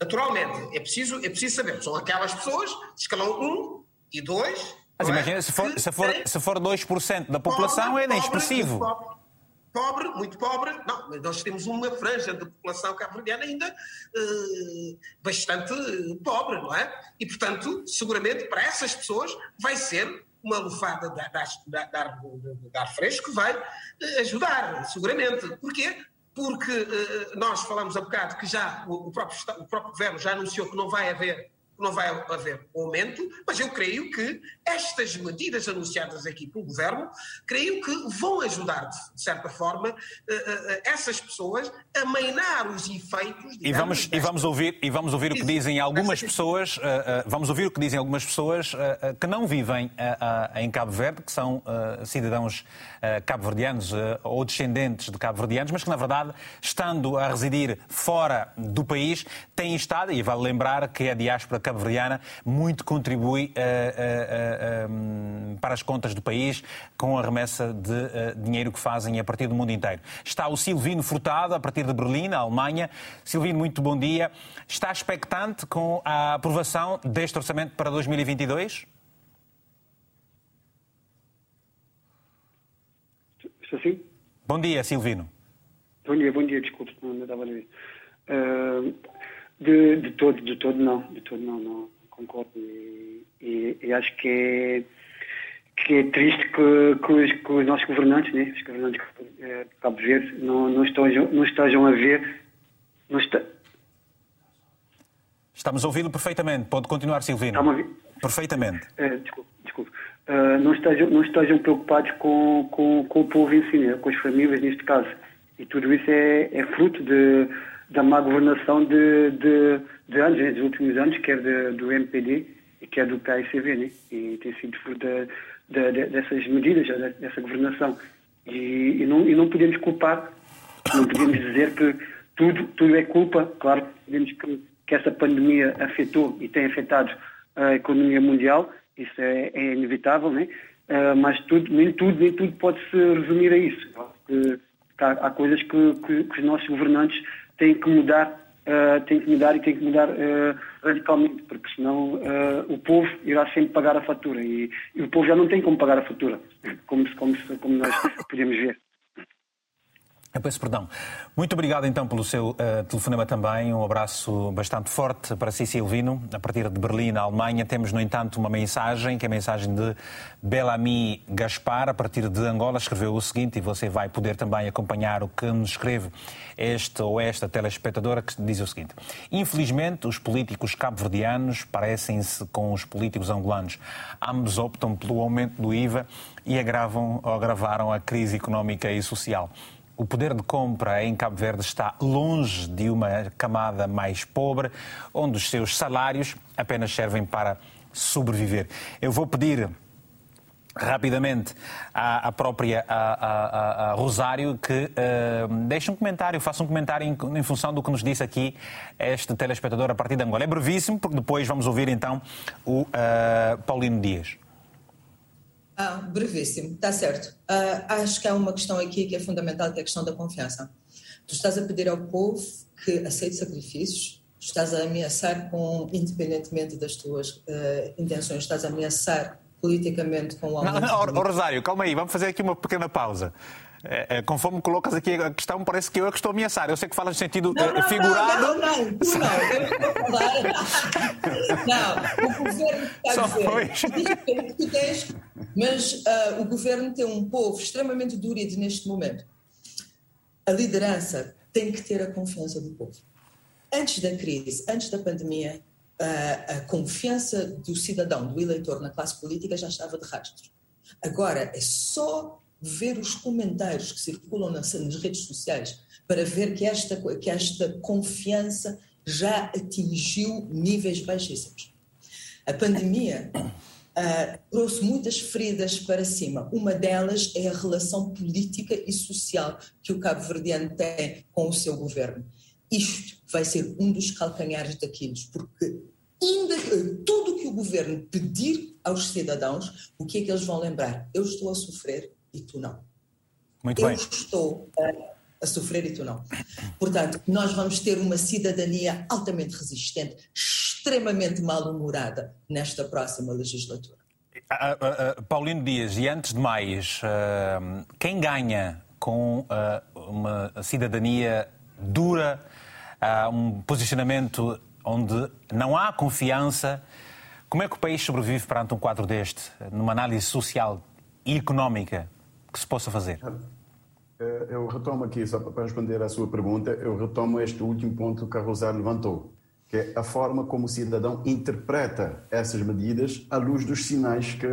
Naturalmente, é preciso, é preciso saber. São aquelas pessoas de escalão 1 e 2. Mas imagina, se for, se, for, se for 2% da população, é nem expressivo. Pobre, muito pobre. Não, mas nós temos uma franja de população cabo-verdiana ainda uh, bastante pobre, não é? E, portanto, seguramente para essas pessoas vai ser uma lufada de, de, de, ar fresco que vai uh, ajudar, seguramente. Porquê? Porque uh, nós falamos há bocado que já o, o, próprio, o próprio governo já anunciou que não vai haver não vai haver aumento, mas eu creio que estas medidas anunciadas aqui pelo Governo, creio que vão ajudar, de certa forma, eh, eh, eh, essas pessoas a mainar os efeitos. Digamos, e vamos, e vamos ouvir e vamos ouvir o que dizem algumas pessoas, vamos ouvir o que dizem algumas pessoas que não vivem em Cabo Verde, que são cidadãos cabo-verdianos ou descendentes de cabo-verdianos, mas que na verdade, estando a residir fora do país, têm estado, e vale lembrar que a diáspora cabo-verdiana muito contribui uh, uh, para as contas do país com a remessa de dinheiro que fazem a partir do mundo inteiro. Está o Silvino Furtado, a partir de Berlim, na Alemanha. Silvino, muito bom dia. Está expectante com a aprovação deste orçamento para 2022? Estou sim? Bom dia, Silvino. Bom dia, bom dia, desculpe, não estava a ver. Uh, de, de todo, de todo não, de todo não, não concordo e, e, e acho que é, que é triste que, que, os, que os nossos governantes, né, os governantes de Cabo Verde, não, não, estejam, não estejam a ver. Não está... Estamos a ouvi-lo perfeitamente. Pode continuar, Silvino. Perfeitamente. É, desculpe, desculpe. Uh, não, estejam, não estejam preocupados com, com, com o povo em si, né, com as famílias neste caso. E tudo isso é, é fruto de da má governação de, de, de anos, né, dos últimos anos, quer de, do MPD e quer do PAICV, né? e tem sido fruto de, de, dessas medidas, dessa governação. E, e, não, e não podemos culpar, não podemos dizer que tudo, tudo é culpa. Claro sabemos que, que essa pandemia afetou e tem afetado a economia mundial, isso é, é inevitável, né? Uh, mas tudo, nem tudo, nem tudo pode se resumir a isso. Há, há coisas que, que, que, os nossos governantes têm que mudar, uh, têm que mudar e têm que mudar uh, radicalmente, porque senão o povo irá sempre pagar a fatura e, e, o povo já não tem como pagar a fatura, como, como, como nós podemos ver. Eu peço perdão. Muito obrigado então pelo seu uh, telefonema também. Um abraço bastante forte para si, Silvino. A partir de Berlim, na Alemanha, temos, no entanto, uma mensagem, que é a mensagem de Bellamy Gaspar, a partir de Angola, escreveu o seguinte, e você vai poder também acompanhar o que nos escreve este ou esta telespectadora, que diz o seguinte. Infelizmente, os políticos cabo-verdianos parecem-se com os políticos angolanos. Ambos optam pelo aumento do IVA e agravam ou agravaram a crise económica e social o poder de compra em Cabo Verde está longe de uma camada mais pobre, onde os seus salários apenas servem para sobreviver. Eu vou pedir rapidamente à, à própria a, a, Rosário que uh, deixe um comentário, faça um comentário em, em, função do que nos disse aqui este telespectador a partir de Angola. É brevíssimo, porque depois vamos ouvir então o uh, Paulino Dias. Ah, brevíssimo, está certo. Uh, acho que há uma questão aqui que é fundamental, que é a questão da confiança. Tu estás a pedir ao povo que aceite sacrifícios, estás a ameaçar com, independentemente das tuas uh, intenções, estás a ameaçar politicamente com o aumento... Não, não, Rosário, calma aí, vamos fazer aqui uma pequena pausa. É, é, conforme colocas aqui a questão, parece que eu é que estou a ameaçar. Eu sei que falas no sentido não, não, figurado. Não, não, não, tu não. não, o governo está a dizer. Tu tens, mas uh, o governo tem um povo extremamente dúrido neste momento. A liderança tem que ter a confiança do povo. Antes da crise, antes da pandemia, uh, a confiança do cidadão, do eleitor na classe política já estava de rastro. Agora é só ver os comentários que circulam nas, nas redes sociais para ver que esta, que esta confiança já atingiu níveis baixíssimos. A pandemia uh, trouxe muitas feridas para cima. Uma delas é a relação política e social que o cabo-verdiano tem com o seu governo. Isto vai ser um dos calcanhares daqueles, porque ainda, tudo que o governo pedir aos cidadãos, o que é que eles vão lembrar? Eu estou a sofrer, e tu não. Muito eu bem. estou a, a, sofrer e tu não. Portanto, nós vamos ter uma cidadania altamente resistente, extremamente mal-humorada nesta próxima legislatura. Uh, uh, Paulino Dias, e antes de mais, uh, quem ganha com uma cidadania dura, um posicionamento onde não há confiança, como é que o país sobrevive perante um quadro deste, numa análise social e económica? Que se possa fazer? Eh, eu retomo aqui, só para responder à sua pergunta, eu retomo este último ponto que a Rosário levantou, que é a forma como o cidadão interpreta essas medidas à luz dos sinais que,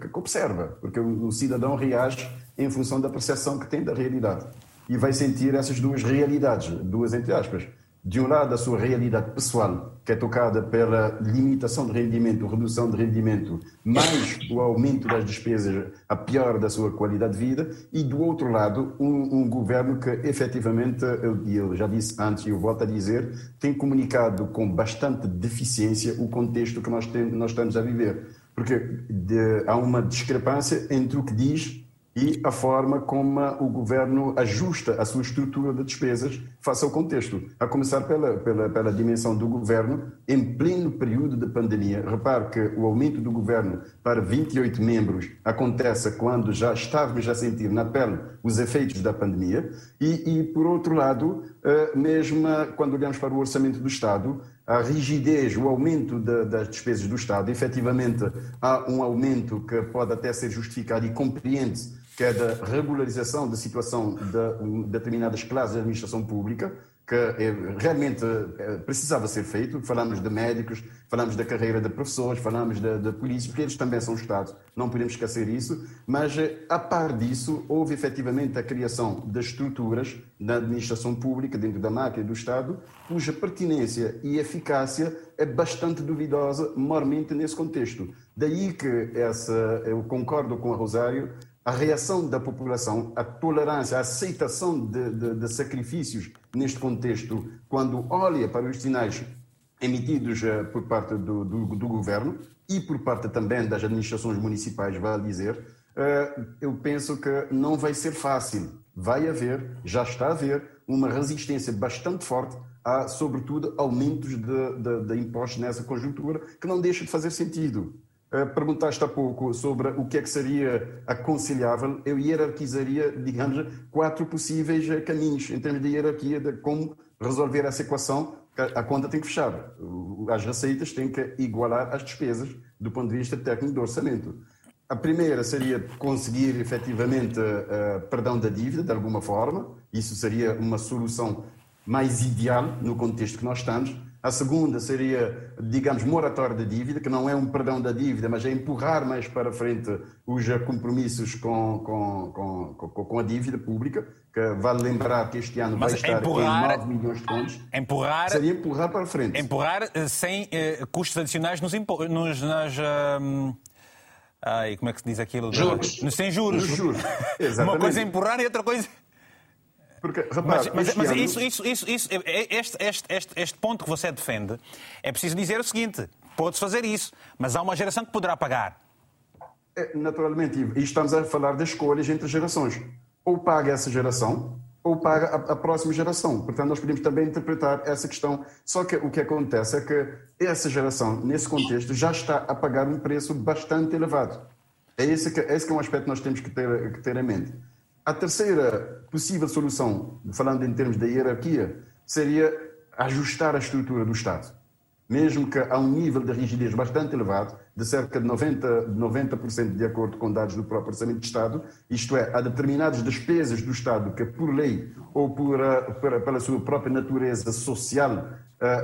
que, que observa, porque o, o cidadão reage em função da percepção que tem da realidade e vai sentir essas duas realidades, duas entre aspas de um lado, a sua realidade pessoal, que é tocada pela limitação de rendimento, redução de rendimento, mais o aumento das despesas, a pior da sua qualidade de vida, e do outro lado, um, um governo que efetivamente, eu, eu, já disse antes e eu volto a dizer, tem comunicado com bastante deficiência o contexto que nós, tem, nós estamos a viver. Porque de, há uma discrepância entre o que diz e a forma como o governo ajusta a sua estrutura de despesas face ao contexto, a começar pela, pela, pela dimensão do governo em pleno período de pandemia. Repare que o aumento do governo para 28 membros acontece quando já estávamos a sentir na pele os efeitos da pandemia e, e por outro lado, eh, mesmo quando olhamos para o orçamento do Estado, a rigidez, o aumento de, das despesas do Estado, efetivamente há um aumento que pode até ser justificado e compreende-se que é da regularização da situação de determinadas classes da administração pública, que é, realmente é, precisava ser feito. Falamos de médicos, falamos da carreira de professores, falamos de polícias, porque eles também são Estados, não podemos esquecer isso. Mas, a par disso, houve efetivamente a criação de estruturas na administração pública, dentro da máquina do Estado, cuja pertinência e eficácia é bastante duvidosa, mormente nesse contexto. Daí que essa, eu concordo com a Rosário, a reação da população, a tolerância, a aceitação de, de, de sacrifícios neste contexto, quando olha para os sinais emitidos uh, por parte do, do, do, governo e por parte também das administrações municipais, vai dizer, uh, eu penso que não vai ser fácil. Vai haver, já está a haver, uma resistência bastante forte a, sobretudo, aumentos de, de, de impostos nessa conjuntura, que não deixa de fazer sentido. Uh, perguntaste há pouco sobre o que é que seria aconselhável. Eu hierarquizaria, digamos, quatro possíveis caminhos em termos de hierarquia de como resolver essa equação. A conta tem que fechar. As receitas têm que igualar as despesas do ponto de vista técnico do orçamento. A primeira seria conseguir efetivamente uh, perdão da dívida, de alguma forma. Isso seria uma solução mais ideal no contexto que nós estamos. A segunda seria, digamos, moratória da dívida, que não é um perdão da dívida, mas é empurrar mais para frente os compromissos com, com, com, com a dívida pública, que vale lembrar que este ano mas vai estar empurrar, em 9 milhões de contos. Empurrar, seria empurrar para frente. Empurrar eh, sem uh, custos adicionais nos, nos nas... Uh... Ai, como é que se diz aquilo? Juros. Sem juros. Nos juros. Uma coisa é empurrar e outra coisa porque, repare, mas, mas, mas isso, isso, isso, isso, este, este, este, este ponto que você defende, é preciso dizer o seguinte: pode-se fazer isso, mas há uma geração que poderá pagar. É, naturalmente, e estamos a falar de escolhas entre gerações. Ou paga essa geração, ou paga a, a, próxima geração. Portanto, nós podemos também interpretar essa questão. Só que o que acontece é que essa geração, nesse contexto, já está a pagar um preço bastante elevado. É esse que, esse que é um aspecto que nós temos que ter, que ter em mente. A terceira possível solução, falando em termos da hierarquia, seria ajustar a estrutura do Estado. Mesmo que a um nível de rigidez bastante elevado, de cerca de 90%, 90 de acordo com dados do próprio Orçamento de Estado, isto é, há determinadas despesas do Estado que, por lei ou por, eh, por, pela sua própria natureza social,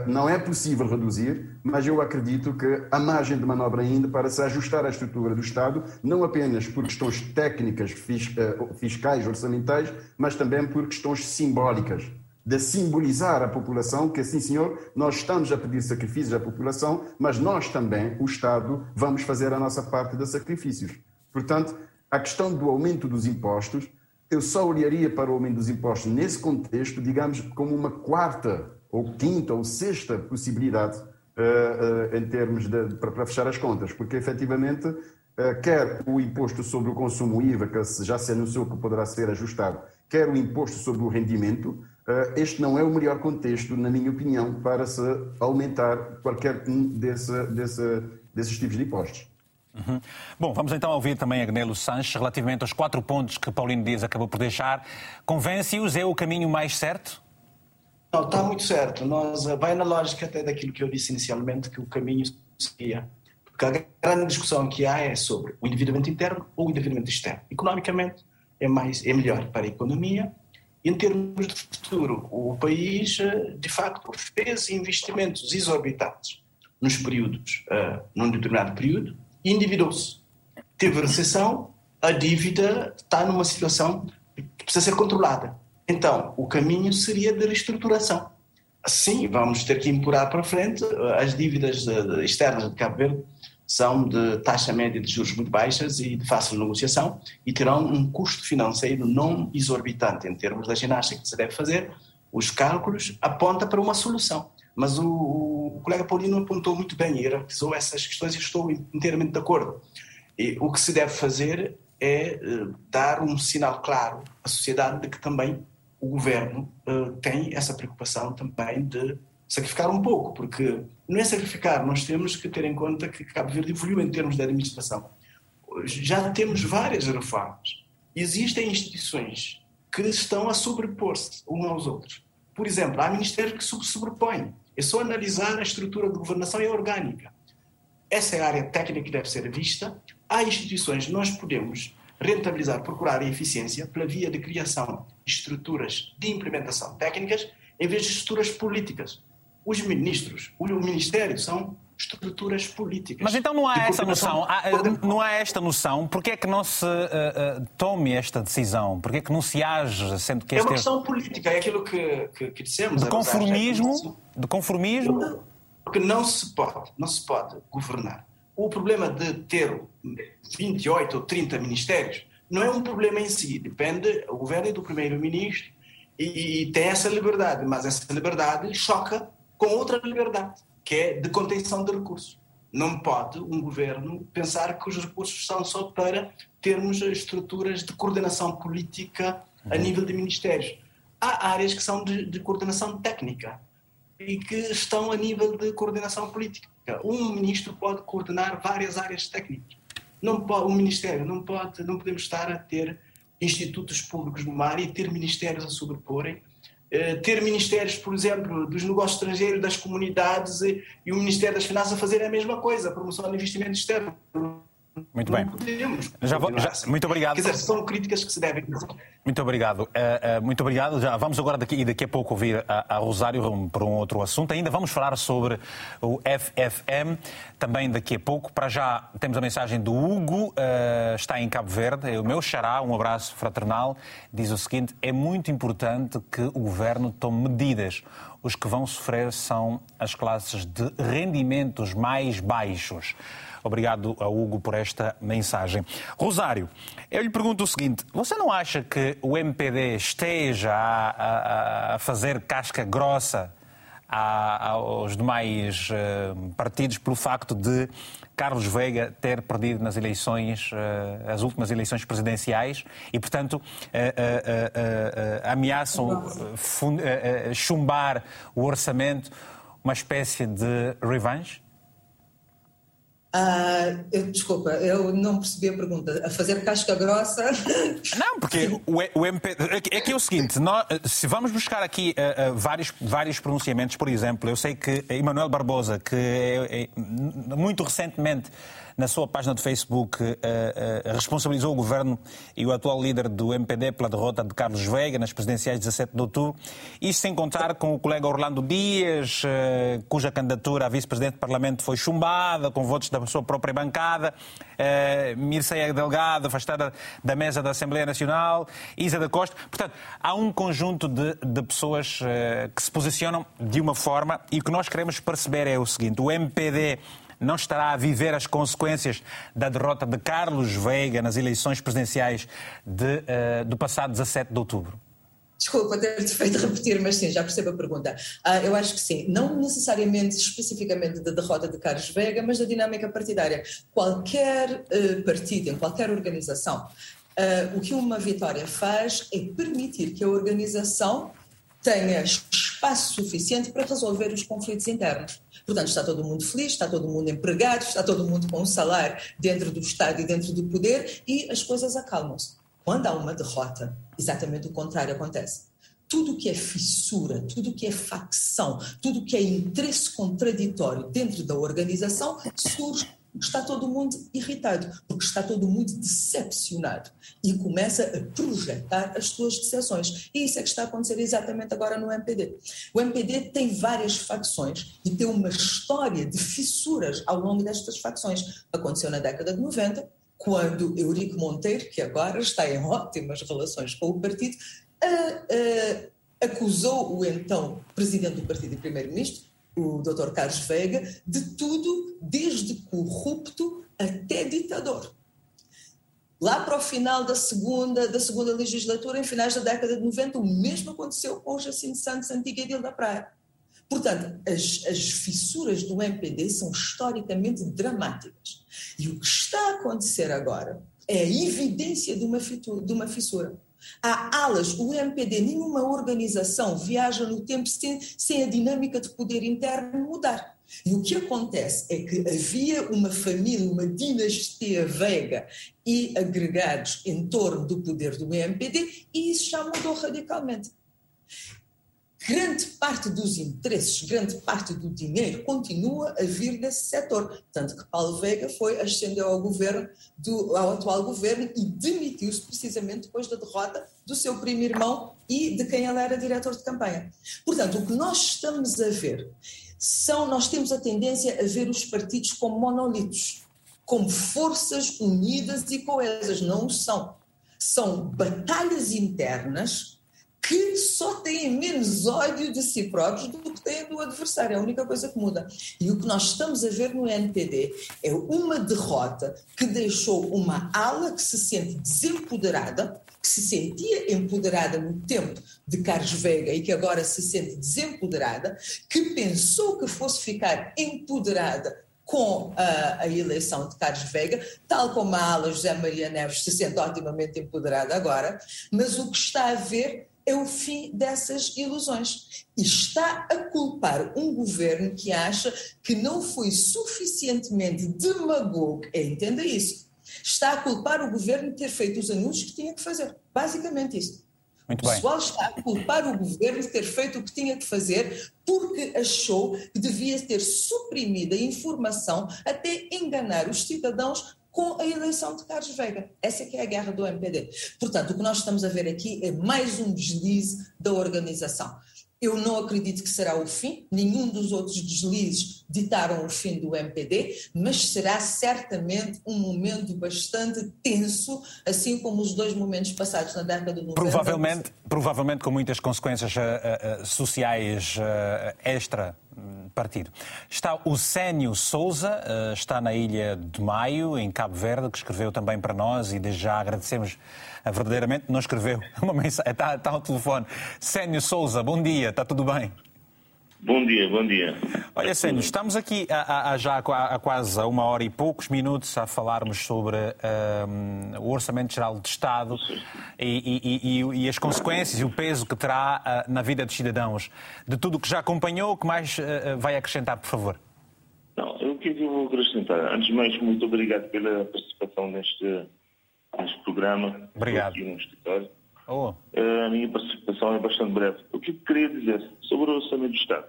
não é possível reduzir, mas eu acredito que há margem de manobra ainda para se ajustar à estrutura do Estado, não apenas por questões técnicas, eh, fiscais, orçamentais, mas também por questões simbólicas de simbolizar à população que, sim, senhor, nós estamos a pedir sacrifícios à população, mas nós também, o Estado, vamos fazer a nossa parte de sacrifícios. Portanto, a questão do aumento dos impostos, eu só olharia para o aumento dos impostos nesse contexto, digamos, como uma quarta ou quinta ou sexta possibilidade uh, uh, em termos de, para, para, fechar as contas, porque efetivamente uh, quer o imposto sobre o consumo IVA, que já se anunciou que poderá ser ajustado, quer o imposto sobre o rendimento, este não é o melhor contexto, na minha opinião, para se aumentar qualquer um desse, desse, desses tipos de impostos. Uhum. Bom, vamos então ouvir também Agnelo Sanches relativamente aos quatro pontos que Paulino Dias acabou por deixar. Convence-os? É o caminho mais certo? Não, está muito certo. Nós, eh, vai na lógica até daquilo que eu disse inicialmente, que o caminho seria. Porque a grande discussão que há é sobre o endividamento interno ou o endividamento externo. Economicamente, é, mais, é melhor para a economia. Em termos de futuro, o país, eh, de facto, fez investimentos exorbitantes nos períodos, uh, num determinado período, e endividou-se. Teve recessão, a dívida está numa situação que precisa ser controlada. Então, o caminho seria de reestruturação. Sim, vamos ter que empurrar para frente. As dívidas externas de Cabo Verde são de taxa média de juros muito baixas e de fácil negociação e terão um custo financeiro não exorbitante em termos da ginástica que se deve fazer. Os cálculos apontam para uma solução. Mas o, o colega Paulino apontou muito bem e hierarquizou essas questões e estou inteiramente de acordo. E o que se deve fazer é eh, dar um sinal claro à sociedade de que também o governo uh, tem essa preocupação também de sacrificar um pouco, porque não é sacrificar, nós temos que ter em conta que Cabo Verde evoluiu em termos de administração. Já temos várias reformas. Existem instituições que estão a sobrepor-se uns aos outros. Por exemplo, há ministérios que se sobrepõem. É só analisar a estrutura de governação é orgânica. Essa é a área técnica que deve ser vista. Há instituições, nós podemos rentabilizar, procurar a eficiência pela via de criação estruturas de implementação técnicas em vez de estruturas políticas. Os ministros, o ministério são estruturas políticas. Mas então não há essa noção, há, não há esta noção, porquê é que não se uh, uh, tome esta decisão? Porquê é que não se age, sendo que... É uma questão política, é aquilo que, que, que dissemos. De conformismo? De conformismo? Porque não se pode, não se pode governar o problema de ter 28 ou 30 ministérios não é um problema em si, depende, o governo é do primeiro-ministro e, e, tem essa liberdade, mas essa liberdade choca com outra liberdade, que é de contenção de recursos. Não pode um governo pensar que os recursos são só para termos estruturas de coordenação política a uhum. nível de ministérios. Há áreas que são de, de coordenação técnica e que estão a nível de coordenação política. Um ministro pode coordenar várias áreas técnicas. Não pode, um ministério não pode, não podemos estar a ter institutos públicos no mar e ter ministérios a sobreporem eh, ter ministérios, por exemplo, dos negócios estrangeiros, das comunidades e, e o Ministério das Finanças a fazer a mesma coisa, promoção de investimento externo. Muito bem. Já vou, já, muito obrigado. Quer dizer, são críticas que se devem fazer. Muito obrigado. Uh, uh, muito obrigado. Já vamos agora daqui, daqui a pouco ouvir a, a Rosário para um outro assunto. Ainda vamos falar sobre o FFM, também daqui a pouco. Para já temos a mensagem do Hugo, uh, está em Cabo Verde, é o meu xará, um abraço fraternal. Diz o seguinte: é muito importante que o governo tome medidas. Os que vão sofrer são as classes de rendimentos mais baixos. Obrigado a Hugo por esta mensagem. Rosário, eu lhe pergunto o seguinte: você não acha que o MPD esteja a, a, a fazer casca grossa a, aos demais uh, partidos pelo facto de Carlos Veiga ter perdido nas eleições, uh, as últimas eleições presidenciais e, portanto, uh, ameaçam chumbar o orçamento, uma espécie de revanche? Ah, eu, desculpa, eu não percebi a pergunta. A fazer casca grossa? Não, porque o, o MP. É que é o seguinte: nós, se vamos buscar aqui uh, uh, vários, vários pronunciamentos, por exemplo, eu sei que Emanuel Barbosa, que é, é, muito recentemente na sua página de Facebook, uh, uh, responsabilizou o governo e o atual líder do MPD pela derrota de Carlos Veiga nas presidenciais de 17 de outubro. Isto sem contar com o colega Orlando Dias, uh, cuja candidatura a vice-presidente do Parlamento foi chumbada, com votos da sua própria bancada. Mirceia Delgado, afastada da mesa da Assembleia Nacional. Isa da Costa. Portanto, há um conjunto de, de pessoas que se posicionam de uma forma e o que nós queremos perceber é o seguinte: o MPD não estará a viver as consequências da derrota de Carlos Veiga nas eleições presidenciais de, uh, do passado 17 de outubro? Desculpa ter-te feito repetir, mas sim, já percebo a pergunta. Uh, eu acho que sim, não necessariamente especificamente da derrota de Carlos Veiga, mas da dinâmica partidária. Qualquer uh, partido, em qualquer organização, uh, o que uma vitória faz é permitir que a organização tenha espaço suficiente para resolver os conflitos internos. Portanto, está todo mundo feliz, está todo mundo empregado, está todo mundo com um salário dentro do Estado e dentro do poder e as coisas acalmam-se. Quando há uma derrota, exatamente o contrário acontece. Tudo que é fissura, tudo que é facção, tudo que é interesse contraditório dentro da organização surge está todo mundo irritado, porque está todo mundo decepcionado e começa a projetar as suas decepções. E isso é que está a acontecer exatamente agora no MPD. O MPD tem várias facções e tem uma história de fissuras ao longo destas facções. Aconteceu na década de 90, quando Eurico Monteiro, que agora está em ótimas relações com o partido, a, a, acusou o então presidente do partido e primeiro-ministro, o Dr. Carlos Veiga, de tudo, desde corrupto até ditador. Lá para o final da segunda, da segunda legislatura, em finais da década de 90, o mesmo aconteceu com o Jacinto Santos, antiga Edil da Praia. Portanto, as, as fissuras do MPD são historicamente dramáticas. E o que está a acontecer agora é a evidência de uma, de uma fissura. Há alas, o MPD, nenhuma organização viaja no tempo sem, sem a dinâmica de poder interno mudar. E o que acontece é que havia uma família, uma dinastia veiga e agregados em torno do poder do MPD e isso já mudou radicalmente grande parte dos interesses, grande parte do dinheiro continua a vir desse setor. Tanto que Paulo Veiga foi, ascendeu ao governo, do, ao atual governo e demitiu-se precisamente depois da derrota do seu primo irmão e de quem ele era diretor de campanha. Portanto, o que nós estamos a ver são, nós temos a tendência a ver os partidos como monolitos, como forças unidas e coesas. Não são. São batalhas internas que só têm menos ódio de si próprios do que têm do adversário. É a única coisa que muda. E o que nós estamos a ver no NPD é uma derrota que deixou uma ala que se sente desempoderada, que se sentia empoderada no tempo de Carlos Veiga e que agora se sente desempoderada, que pensou que fosse ficar empoderada com a, a, eleição de Carlos Veiga, tal como a ala José Maria Neves se sente otimamente empoderada agora, mas o que está a ver é o fim dessas ilusões. E está a culpar um governo que acha que não foi suficientemente demagogo, entenda isso, está a culpar o governo de ter feito os anúncios que tinha que fazer. Basicamente isso. Muito o pessoal está a culpar o governo de ter feito o que tinha que fazer porque achou que devia ter suprimido a informação até enganar os cidadãos com a eleição de Carlos Veiga. Essa é que é a guerra do MPD. Portanto, o que nós estamos a ver aqui é mais um deslize da organização. Eu não acredito que será o fim, nenhum dos outros deslizes ditaram o fim do MPD, mas será certamente um momento bastante tenso, assim como os dois momentos passados na década de 90. Provavelmente, provavelmente com muitas consequências uh, uh, sociais uh, extra partido. Está o Sénio Souza, está na Ilha de Maio, em Cabo Verde, que escreveu também para nós e desde já agradecemos verdadeiramente, não escreveu uma mensagem, está, está ao telefone. Sénio Souza, bom dia, está tudo bem? Bom dia, bom dia. Olha, Sénio, estamos aqui há, há já há quase uma hora e poucos minutos a falarmos sobre um, o Orçamento Geral de Estado e, e, e, e, as consequências e o peso que terá uh, na vida dos cidadãos. De tudo o que já acompanhou, o que mais uh, vai acrescentar, por favor? Não, eu que vou acrescentar. Antes de mais, muito obrigado pela participação neste, neste programa. Obrigado. Aqui no escritório. Oh. A minha participação é bastante breve. O que eu queria dizer sobre o Orçamento de Estado?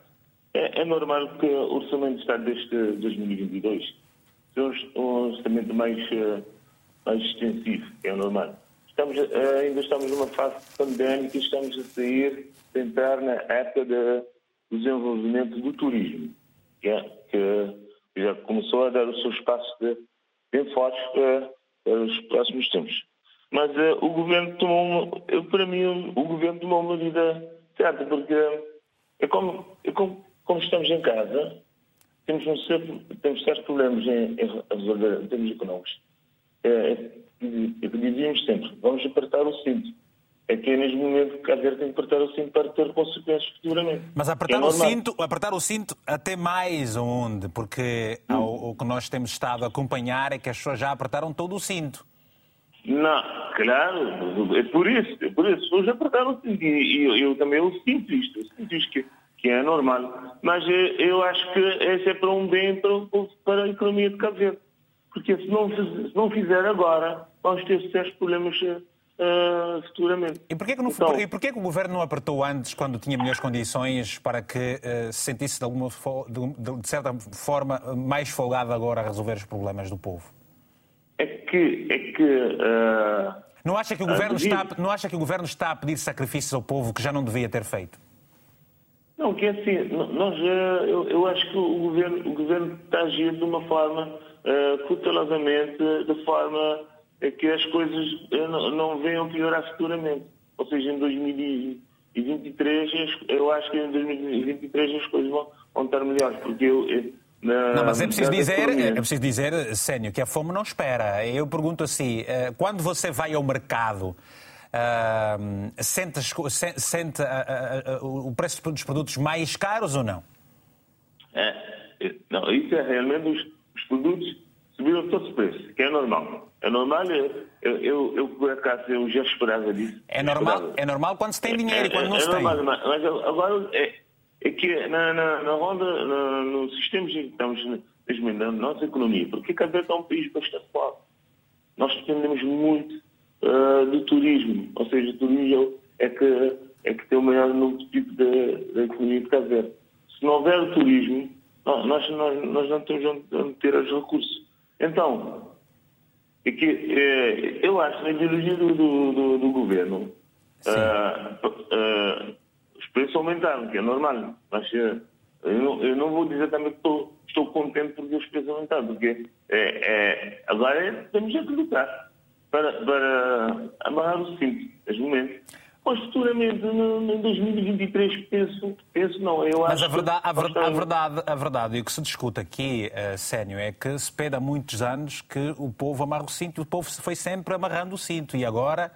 É, é normal que o Orçamento de Estado deste 2022 seja um orçamento mais, eh, mais extensivo, é normal. Estamos, eh, ainda estamos numa fase pandémica e estamos a sair, a entrar na época de desenvolvimento do turismo, que, é, que já começou a dar o seu espaço de, bem forte para, para os próximos tempos. Mas uh, o governo tomou, uma, para mim, o, governo tomou uma medida certa, porque é como, é como, como estamos em casa, temos, um certo, temos certos problemas em, em resolver em termos económicos. É, é, é dizíamos sempre, vamos apertar o cinto. É que é neste momento que a tem que apertar o cinto para ter consequências futuramente. Mas apertar, é o, cinto, apertar o cinto até mais onde? Porque hum. o, o que nós temos estado a acompanhar é que as pessoas já apertaram todo o cinto. Não, claro, é por isso, é por isso. As pessoas apertaram e, e eu, eu, também eu sinto isto, eu sinto isto que, que é normal. Mas eu, eu acho que esse é para um bem para, para a economia de Cabo Verde. Porque se não, se não fizer agora, vamos ter sérios problemas uh, futuramente. E porquê, que não, então, e porquê que o governo não apertou antes, quando tinha melhores condições, para que uh, se sentisse de, alguma, de, de certa forma mais folgado agora a resolver os problemas do povo? é que. É que uh, não, acha que o governo está, não acha que o governo está a pedir sacrifícios ao povo que já não devia ter feito? Não, que é assim, nós, eu, eu, acho que o governo, o governo está a agir de uma forma uh, cautelosamente, de forma que as coisas não, não venham piorar futuramente. Ou seja, em 2023, eu acho que em 2023 as coisas vão, vão estar melhores, porque eu, na, não, mas é preciso dizer, é preciso dizer, Sénio, que a fome não espera. Eu pergunto assim, eh, quando você vai ao mercado, uh, sente, sente uh, uh, o preço dos produtos mais caros ou não? É, não, isso é realmente os, os produtos subiram todos os preços, que é normal. É normal, eu, eu, eu por acaso eu já esperava disso. É normal, é normal quando se tem dinheiro e quando não é, se é tem. Normal, mas agora é, é que na, na, na ronda, na, no sistema em que estamos na nossa economia, porque Cabo Verde é um país bastante pobre. Nós dependemos muito uh, do turismo, ou seja, o turismo é que, é que tem o maior número de tipo da economia de Cabo. Se não houver turismo, nós, nós, nós não temos onde ter os recursos. Então, é que, é, eu acho que na ideologia do, do, do, do governo, uh, uh, os preços aumentaram, que é normal. Mas eh, eu não, eu não vou dizer também que estou, estou contente porque os preços aumentaram, porque é, agora temos que lutar para, para amarrar o cinto, neste momento. Pois futuramente, em 2023, penso, penso não. Eu Mas a verdade, a, ver, a, verdade, a verdade, e o que se discute aqui, uh, Sénio, é que se pede há muitos anos que o povo amarra o cinto e o povo foi sempre amarrando o cinto. E agora,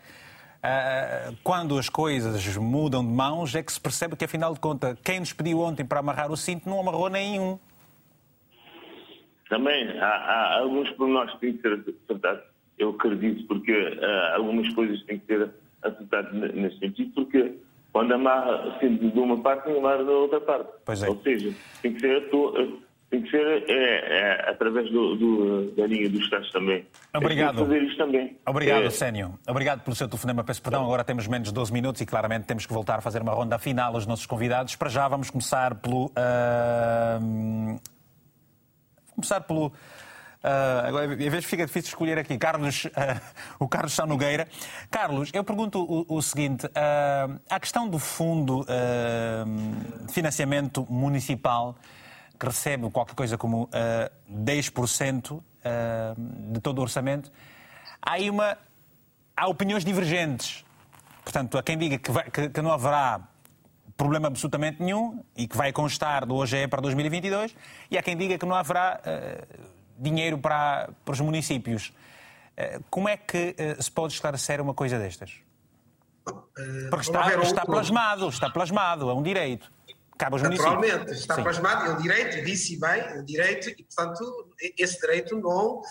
uh, quando as coisas mudam de mãos, é que se percebe que, afinal de contas, quem nos pediu ontem para amarrar o cinto não amarrou nenhum. Também há, há alguns pormenores que têm que ser acertados. Eu acredito, porque uh, algumas coisas têm que ser acertado nesse sentido, porque quando amarra sendo de uma parte, amarra da outra parte. É. Ou seja, tem que ser, tem que ser é, é, através do, do, da linha dos Estados também. Obrigado. Tem que fazer isto também. Obrigado, é. Sénio. Obrigado pelo seu telefonema. Peço perdão, agora temos menos de 12 minutos e claramente temos que voltar a fazer uma ronda final aos nossos convidados. Para já vamos começar pelo... Uh... Começar pelo... Uh, agora, às vezes fica difícil escolher aqui. Carlos, uh, o Carlos Sá Nogueira. Carlos, eu pergunto o, o seguinte: uh, a questão do fundo de financiamento municipal, que recebe qualquer coisa como 10% de todo o orçamento, há aí uma. Há opiniões divergentes. Portanto, há quem diga que, vai, que, que não haverá problema absolutamente nenhum e que vai constar do OGE para 2022, e há quem diga que não haverá dinheiro para, para os municípios. Como é que se pode esclarecer uma coisa destas? Porque está, está plasmado, está plasmado, é um direito. Cabe aos Naturalmente, está Sim. plasmado, é um direito, disse bem, é um direito, e portanto esse direito não,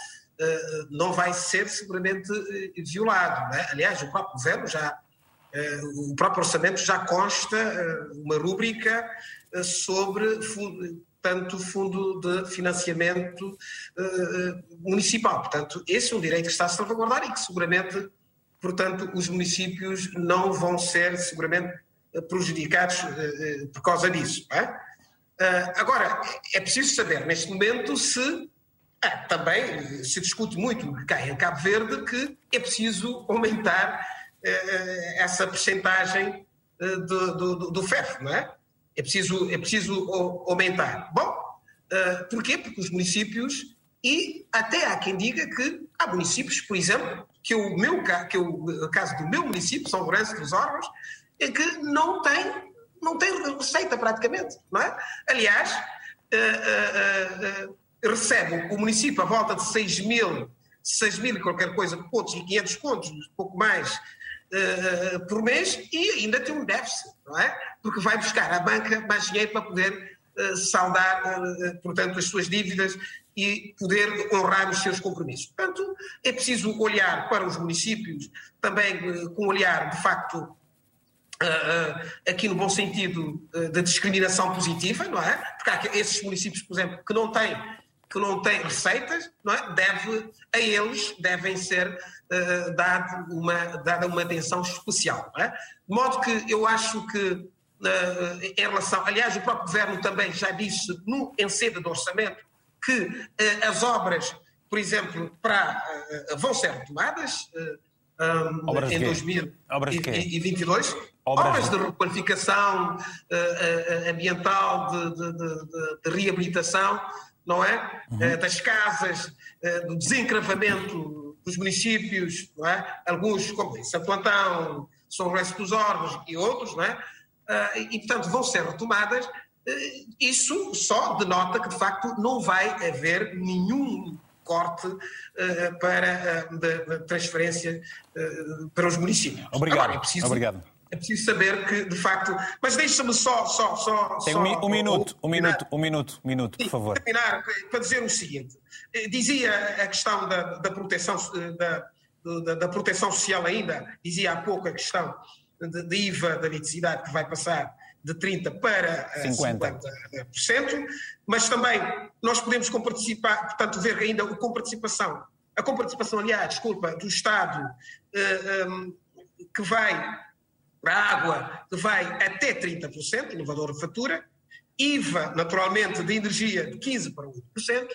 não vai ser seguramente violado. É? Aliás, o próprio governo já, o próprio orçamento já consta uma rúbrica sobre tanto fundo de financiamento uh, municipal. Portanto, esse é um direito que está a salvaguardar e que seguramente, portanto, os municípios não vão ser seguramente prejudicados uh, por causa disso. É? Uh, agora, é preciso saber, neste momento, se também se discute muito cá em Cabo Verde que é preciso aumentar essa percentagem do, do, do FEF, não é? É preciso, é preciso aumentar. Bom, uh, porquê? Porque os municípios, e até há quem diga que há municípios, por exemplo, que o, meu, que o caso do meu município, São Lourenço dos Órgãos, é que não tem, não tem receita praticamente, não é? Aliás, uh, uh, recebe o município a volta de 6 mil, 6 mil qualquer coisa, pontos e 500 pontos, pouco mais, Uh, por mês e ainda tem um déficit, não é? Porque vai buscar à banca mais dinheiro para poder uh, saldar, uh, portanto, as suas dívidas e poder honrar os seus compromissos. Portanto, é preciso olhar para os municípios também com um olhar, de facto, aqui no bom sentido da discriminação positiva, não é? Porque há esses municípios, por exemplo, que não têm que não têm receitas, não é? Deve, a eles devem ser uh, dado uma, dada uma atenção especial. É? De modo que eu acho que, uh, em relação. Aliás, o próprio Governo também já disse no, em sede do orçamento que uh, as obras, por exemplo, para, vão ser retomadas. Um, obras em de 2022. Obras, obras de requalificação ambiental, de, de, de, de reabilitação, não é? Uhum. Das casas, do desencravamento dos municípios, não é? Alguns, como Santo Antão, São Lourenço dos Órgãos e outros, não é? E, portanto, vão ser retomadas. Isso só denota que, de facto, não vai haver nenhum corte para de, transferência para os municípios. Obrigado. Agora, é preciso, Obrigado. É preciso saber que, de facto. Mas deixa-me só. só, só Tem só, um, um minuto, um minuto, um minuto, um minuto, por favor. Terminar para dizer o seguinte: dizia a questão da, da proteção. Da, da, da, proteção social ainda, dizia há pouco a questão de, de IVA da eletricidade que vai passar de 30% para 50%, 50%, mas também nós podemos comparticipar, portanto, ver ainda a comparticipação, a comparticipação, aliás, desculpa, do Estado um, que vai para a água, que vai até 30%, inovador de fatura, IVA, naturalmente, de energia de 15% para 8%,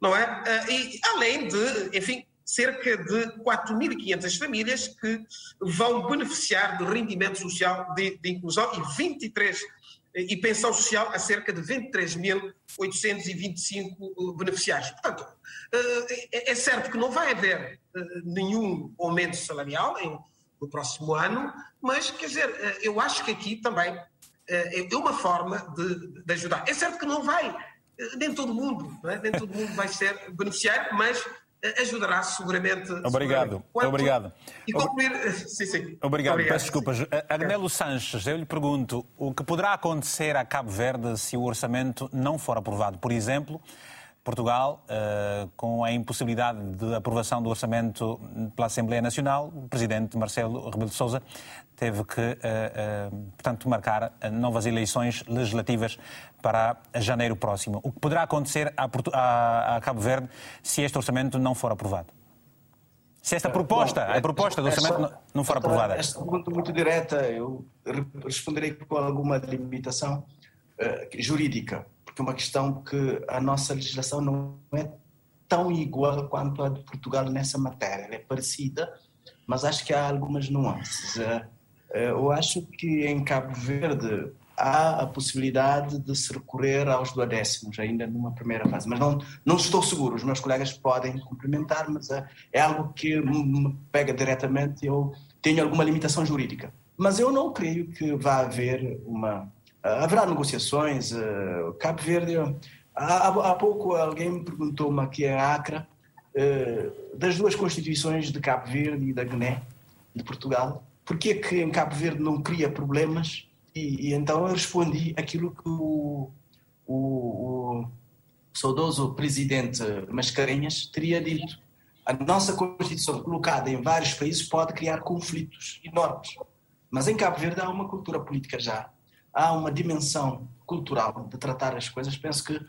não é? Uh, e além de, enfim, cerca de 4.500 famílias que vão beneficiar do rendimento social de, de, inclusão e 23 e pensão social a cerca de 23.825 beneficiários. Portanto, é certo que não vai haver nenhum aumento salarial no próximo ano, mas, quer dizer, eu acho que aqui também é uma forma de, de ajudar. É certo que não vai, nem todo mundo, é? nem todo mundo vai ser beneficiário, mas ajudará seguramente. Obrigado. Quanto... Obrigado. E concluir. Sim, sim. Obrigado. Obrigado. Peço desculpas. Agnelo Sanches, eu lhe pergunto o que poderá acontecer a Cabo Verde se o orçamento não for aprovado. Por exemplo, Portugal, uh, com a impossibilidade de aprovação do orçamento pela Assembleia Nacional, o presidente Marcelo Rebelo de Sousa teve que, uh, uh, portanto, marcar novas eleições legislativas para janeiro próximo. O que poderá acontecer a, Cabo Verde se este orçamento não for aprovado? Se esta proposta, a proposta do orçamento não for aprovada. Esta pergunta muito direta, eu responderei com alguma limitação jurídica porque é uma questão que a nossa legislação não é tão igual quanto a de Portugal nessa matéria. Ela é parecida, mas acho que há algumas nuances. Eh, eh, eu acho que em Cabo Verde há a possibilidade de se recorrer aos duodécimos, ainda numa primeira fase. Mas não, não estou seguro, os meus colegas podem complementar, mas é, é algo que me pega diretamente eu tenho alguma limitação jurídica. Mas eu não creio que vá haver uma haverá negociações. Uh, Cabo Verde, há, há, pouco alguém me perguntou-me aqui em Acre, uh, das duas constituições de Cabo Verde e da Guiné, de Portugal, porquê que em Cabo Verde não cria problemas? E, e então eu respondi aquilo que o, o, o saudoso presidente Mascarenhas teria dito. A nossa Constituição, colocada em vários países, pode criar conflitos enormes. Mas em Cabo Verde há uma cultura política já há uma dimensão cultural de tratar as coisas. Penso que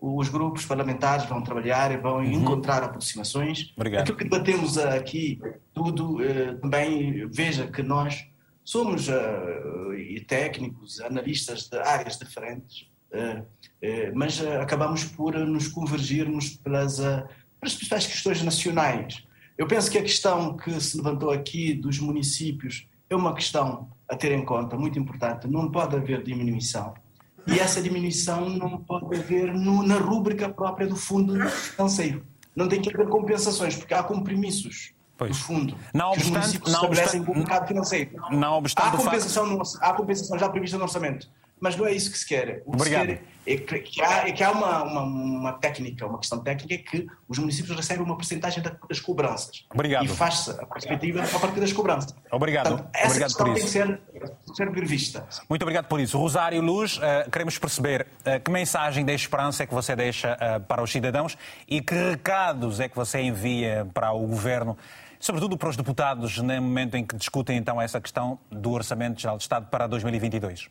os grupos parlamentares vão trabalhar e vão uhum. encontrar aproximações. Obrigado. Aquilo que debatemos aqui, tudo, eh, também veja que nós somos uh, técnicos, analistas de áreas diferentes, uh, uh, mas acabamos por nos convergirmos pelas, pelas principais questões nacionais. Eu penso que a questão que se levantou aqui dos municípios é uma questão a ter em conta, muito importante. Não pode haver diminuição. E essa diminuição não pode haver no, na rúbrica própria do fundo financeiro. Não tem que haver compensações, porque há compromissos pois. do fundo não que obstante, os não estabelecem com o mercado financeiro. Não obstante há, compensação facto... no, há compensação já prevista no orçamento mas não é isso que se quer. O que Obrigado. se quer é que, há, é que há uma, uma, uma, técnica, uma questão técnica, é que os municípios recebem uma porcentagem das cobranças. Obrigado. E faz-se a perspectiva a partir das cobranças. Obrigado. Portanto, essa obrigado questão por tem isso. que ser, ser prevista. Muito obrigado por isso. Rosário Luz, uh, queremos perceber uh, que mensagem de esperança é que você deixa uh, para os cidadãos e que recados é que você envia para o governo sobretudo para os deputados, no momento em que discutem então essa questão do Orçamento Geral de Estado para 2022?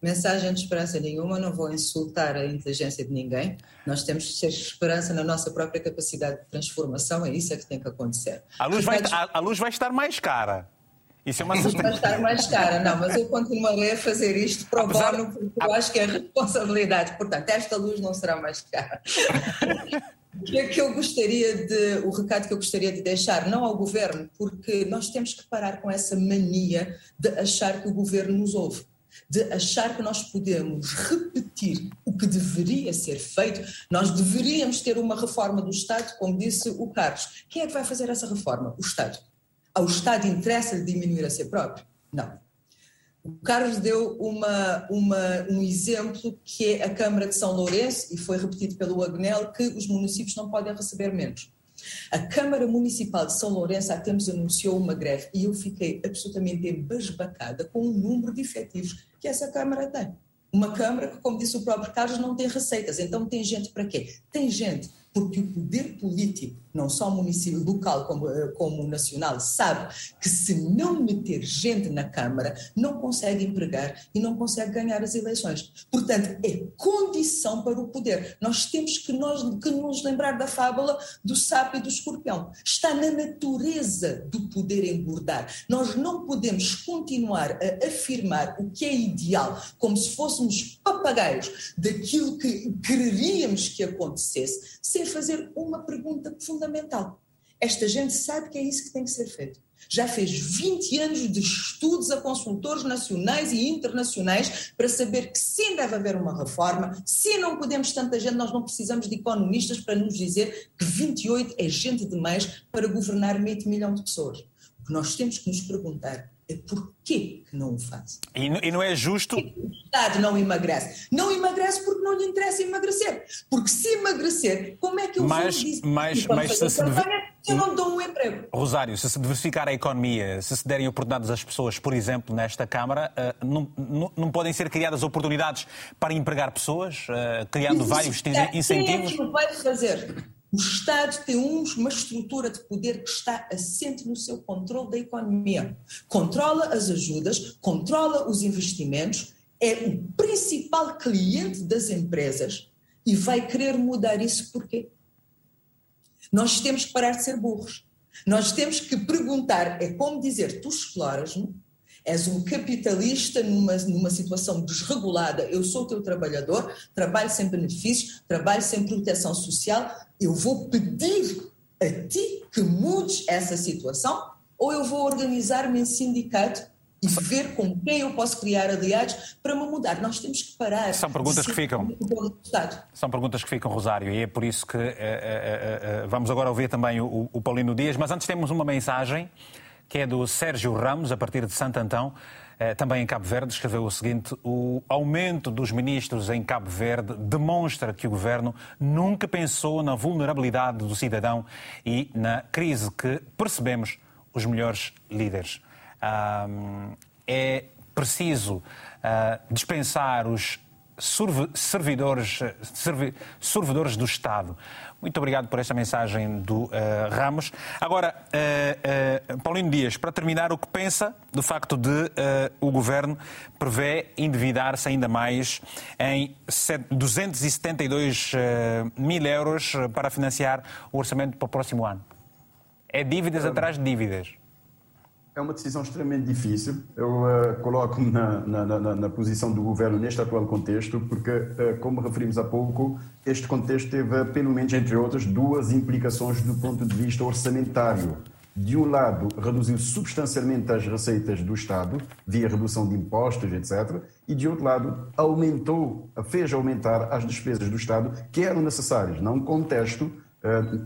Mensagem de esperança nenhuma, não vou insultar a inteligência de ninguém. Nós temos que ter esperança na nossa própria capacidade de transformação, é isso é que tem que acontecer. A luz, vai, a, a luz vai estar mais cara. Isso é uma Vai estar mais cara, não, mas eu continuarei a fazer isto pro Apesar... bono, porque eu acho que é responsabilidade. Portanto, esta luz não será mais cara. O que é que eu gostaria de. O recado que eu gostaria de deixar, não ao governo, porque nós temos que parar com essa mania de achar que o governo nos ouve de achar que nós podemos repetir o que deveria ser feito, nós deveríamos ter uma reforma do Estado, como disse o Carlos. Quem é que vai fazer essa reforma? O Estado. Ao Estado interessa-lhe diminuir a si próprio? Não. O Carlos deu uma, uma, um exemplo que é a Câmara de São Lourenço, e foi repetido pelo Agnel, que os municípios não podem receber menos. A Câmara Municipal de São Lourenço há tempos anunciou uma greve e eu fiquei absolutamente embasbacada com o número de efetivos que essa Câmara tem. Uma Câmara que, como disse o próprio Carlos, não tem receitas. Então tem gente para quê? Tem gente porque o poder político, não só município local como, eh, como nacional, sabe que se não meter gente na Câmara, não consegue empregar e não consegue ganhar as eleições. Portanto, é condição para o poder. Nós temos que, nós, que nos lembrar da fábula do sapo e do escorpião. Está na natureza do poder engordar. Nós não podemos continuar a afirmar o que é ideal, como se fôssemos papagaios daquilo que quereríamos que acontecesse, sem fazer uma pergunta fundamental. Esta gente sabe que é isso que tem que ser feito. Já fez 20 anos de estudos a consultores nacionais e internacionais para saber que sim deve haver uma reforma, se não podemos tanta gente, nós não precisamos de economistas para nos dizer que 28 é gente demais para governar meio milhão de pessoas O que nós temos que nos perguntar é porquê que não o faz. E, e não é justo. O Estado não emagrece. Não emagrece porque não lhe interessa emagrecer. Porque se emagrecer, como é que eu mas, vou dizer mas, mas se se deve... eu não dou um emprego? Rosário, se se diversificar a economia, se se derem oportunidades às pessoas, por exemplo, nesta Câmara, uh, não, não, não, podem ser criadas oportunidades para empregar pessoas, uh, criando vários incentivos? Quem é que vai fazer? O Estado tem uma estrutura de poder que está assente no seu controle da economia. Controla as ajudas, controla os investimentos, é o principal cliente das empresas e vai querer mudar isso porquê? Nós temos que parar de ser burros. Nós temos que perguntar, é como dizer, tu exploras-me, és um capitalista numa, numa situação desregulada, eu sou o teu trabalhador, trabalho sem benefícios, trabalho sem proteção social, eu vou pedir a ti que mudes essa situação ou eu vou organizar-me em sindicato e ver com quem eu posso criar aliados para me mudar. Nós temos que parar. São perguntas que ficam. São perguntas que ficam, Rosário, e é por isso que eh, eh, eh, vamos agora ouvir também o, o Paulino Dias, mas antes temos uma mensagem que é do Sérgio Ramos, a partir de Santo Antão, eh, também em Cabo Verde, escreveu o seguinte: o aumento dos ministros em Cabo Verde demonstra que o governo nunca pensou na vulnerabilidade do cidadão e na crise que percebemos os melhores líderes. é preciso ah, dispensar os servidores, servidores do Estado. Muito obrigado por esta mensagem do uh, Ramos. Agora, uh, uh, Paulino Dias, para terminar, o que pensa do facto de o Governo prevê endividar-se ainda mais em 272 mil euros para financiar o orçamento para o próximo ano? É dívidas atrás de dívidas. É uma decisão extremamente difícil. Eu uh, coloco-me na, na, na, na, posição do governo neste atual contexto, porque, uh, como referimos há pouco, este contexto teve, pelo menos entre outras, duas implicações do ponto de vista orçamentário. De um lado, reduziu substancialmente as receitas do Estado, via redução de impostos, etc. E, de outro lado, aumentou, fez aumentar as despesas do Estado que eram necessárias. Não contesto eh,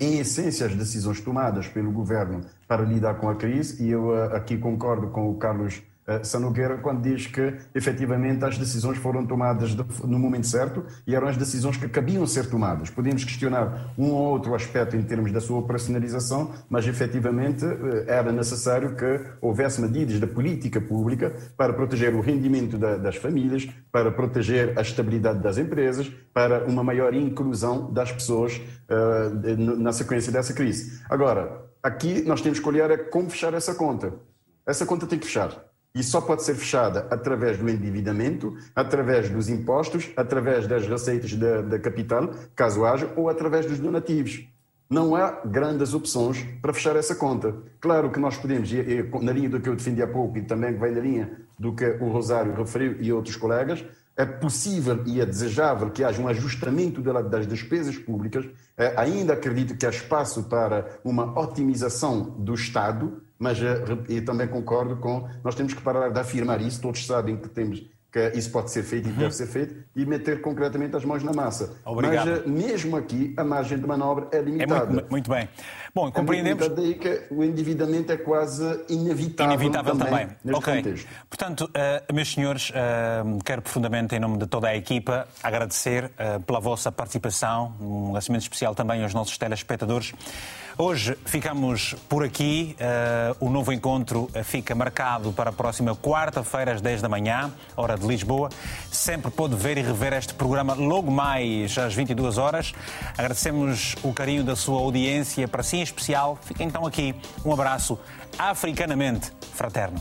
em essência, as decisões tomadas pelo governo para lidar com a crise, e eu aqui concordo com o Carlos Sanogueira quando diz que efetivamente as decisões foram tomadas no momento certo e eram as decisões que cabiam ser tomadas. Podemos questionar um ou outro aspecto em termos da sua operacionalização, mas efetivamente era necessário que houvesse medidas da política pública para proteger o rendimento das famílias, para proteger a estabilidade das empresas, para uma maior inclusão das pessoas uh, na sequência dessa crise. Agora, aqui nós temos que olhar é como fechar essa conta. Essa conta tem que fechar. E só pode ser fechada através do endividamento, através dos impostos, através das receitas da, da capital, caso haja, ou através dos donativos. Não há grandes opções para fechar essa conta. Claro que nós podemos, na linha do que eu defendi há pouco e também vem na linha do que o Rosário referiu e outros colegas, é possível e é desejável que haja um ajustamento das despesas públicas. É, ainda acredito que há espaço para uma otimização do Estado, mas e também concordo com nós temos que parar de afirmar isso. Todos sabem que temos que isso pode ser feito e deve uhum. ser feito, e meter concretamente as mãos na massa. Obrigado. Mas, mesmo aqui, a margem de manobra é limitada. É muito, muito bem. Bom, é compreendemos... É daí que o endividamento é quase inevitável, inevitável também, também. neste okay. contexto. Portanto, uh, meus senhores, uh, quero profundamente, em nome de toda a equipa, agradecer uh, pela vossa participação, um agradecimento especial também aos nossos telespectadores. Hoje ficamos por aqui. Uh, o novo encontro fica marcado para a próxima quarta-feira, às 10 da manhã, hora de Lisboa. Sempre pode ver e rever este programa logo mais às 22 horas. Agradecemos o carinho da sua audiência, para si em especial. Fica então aqui um abraço africanamente fraterno.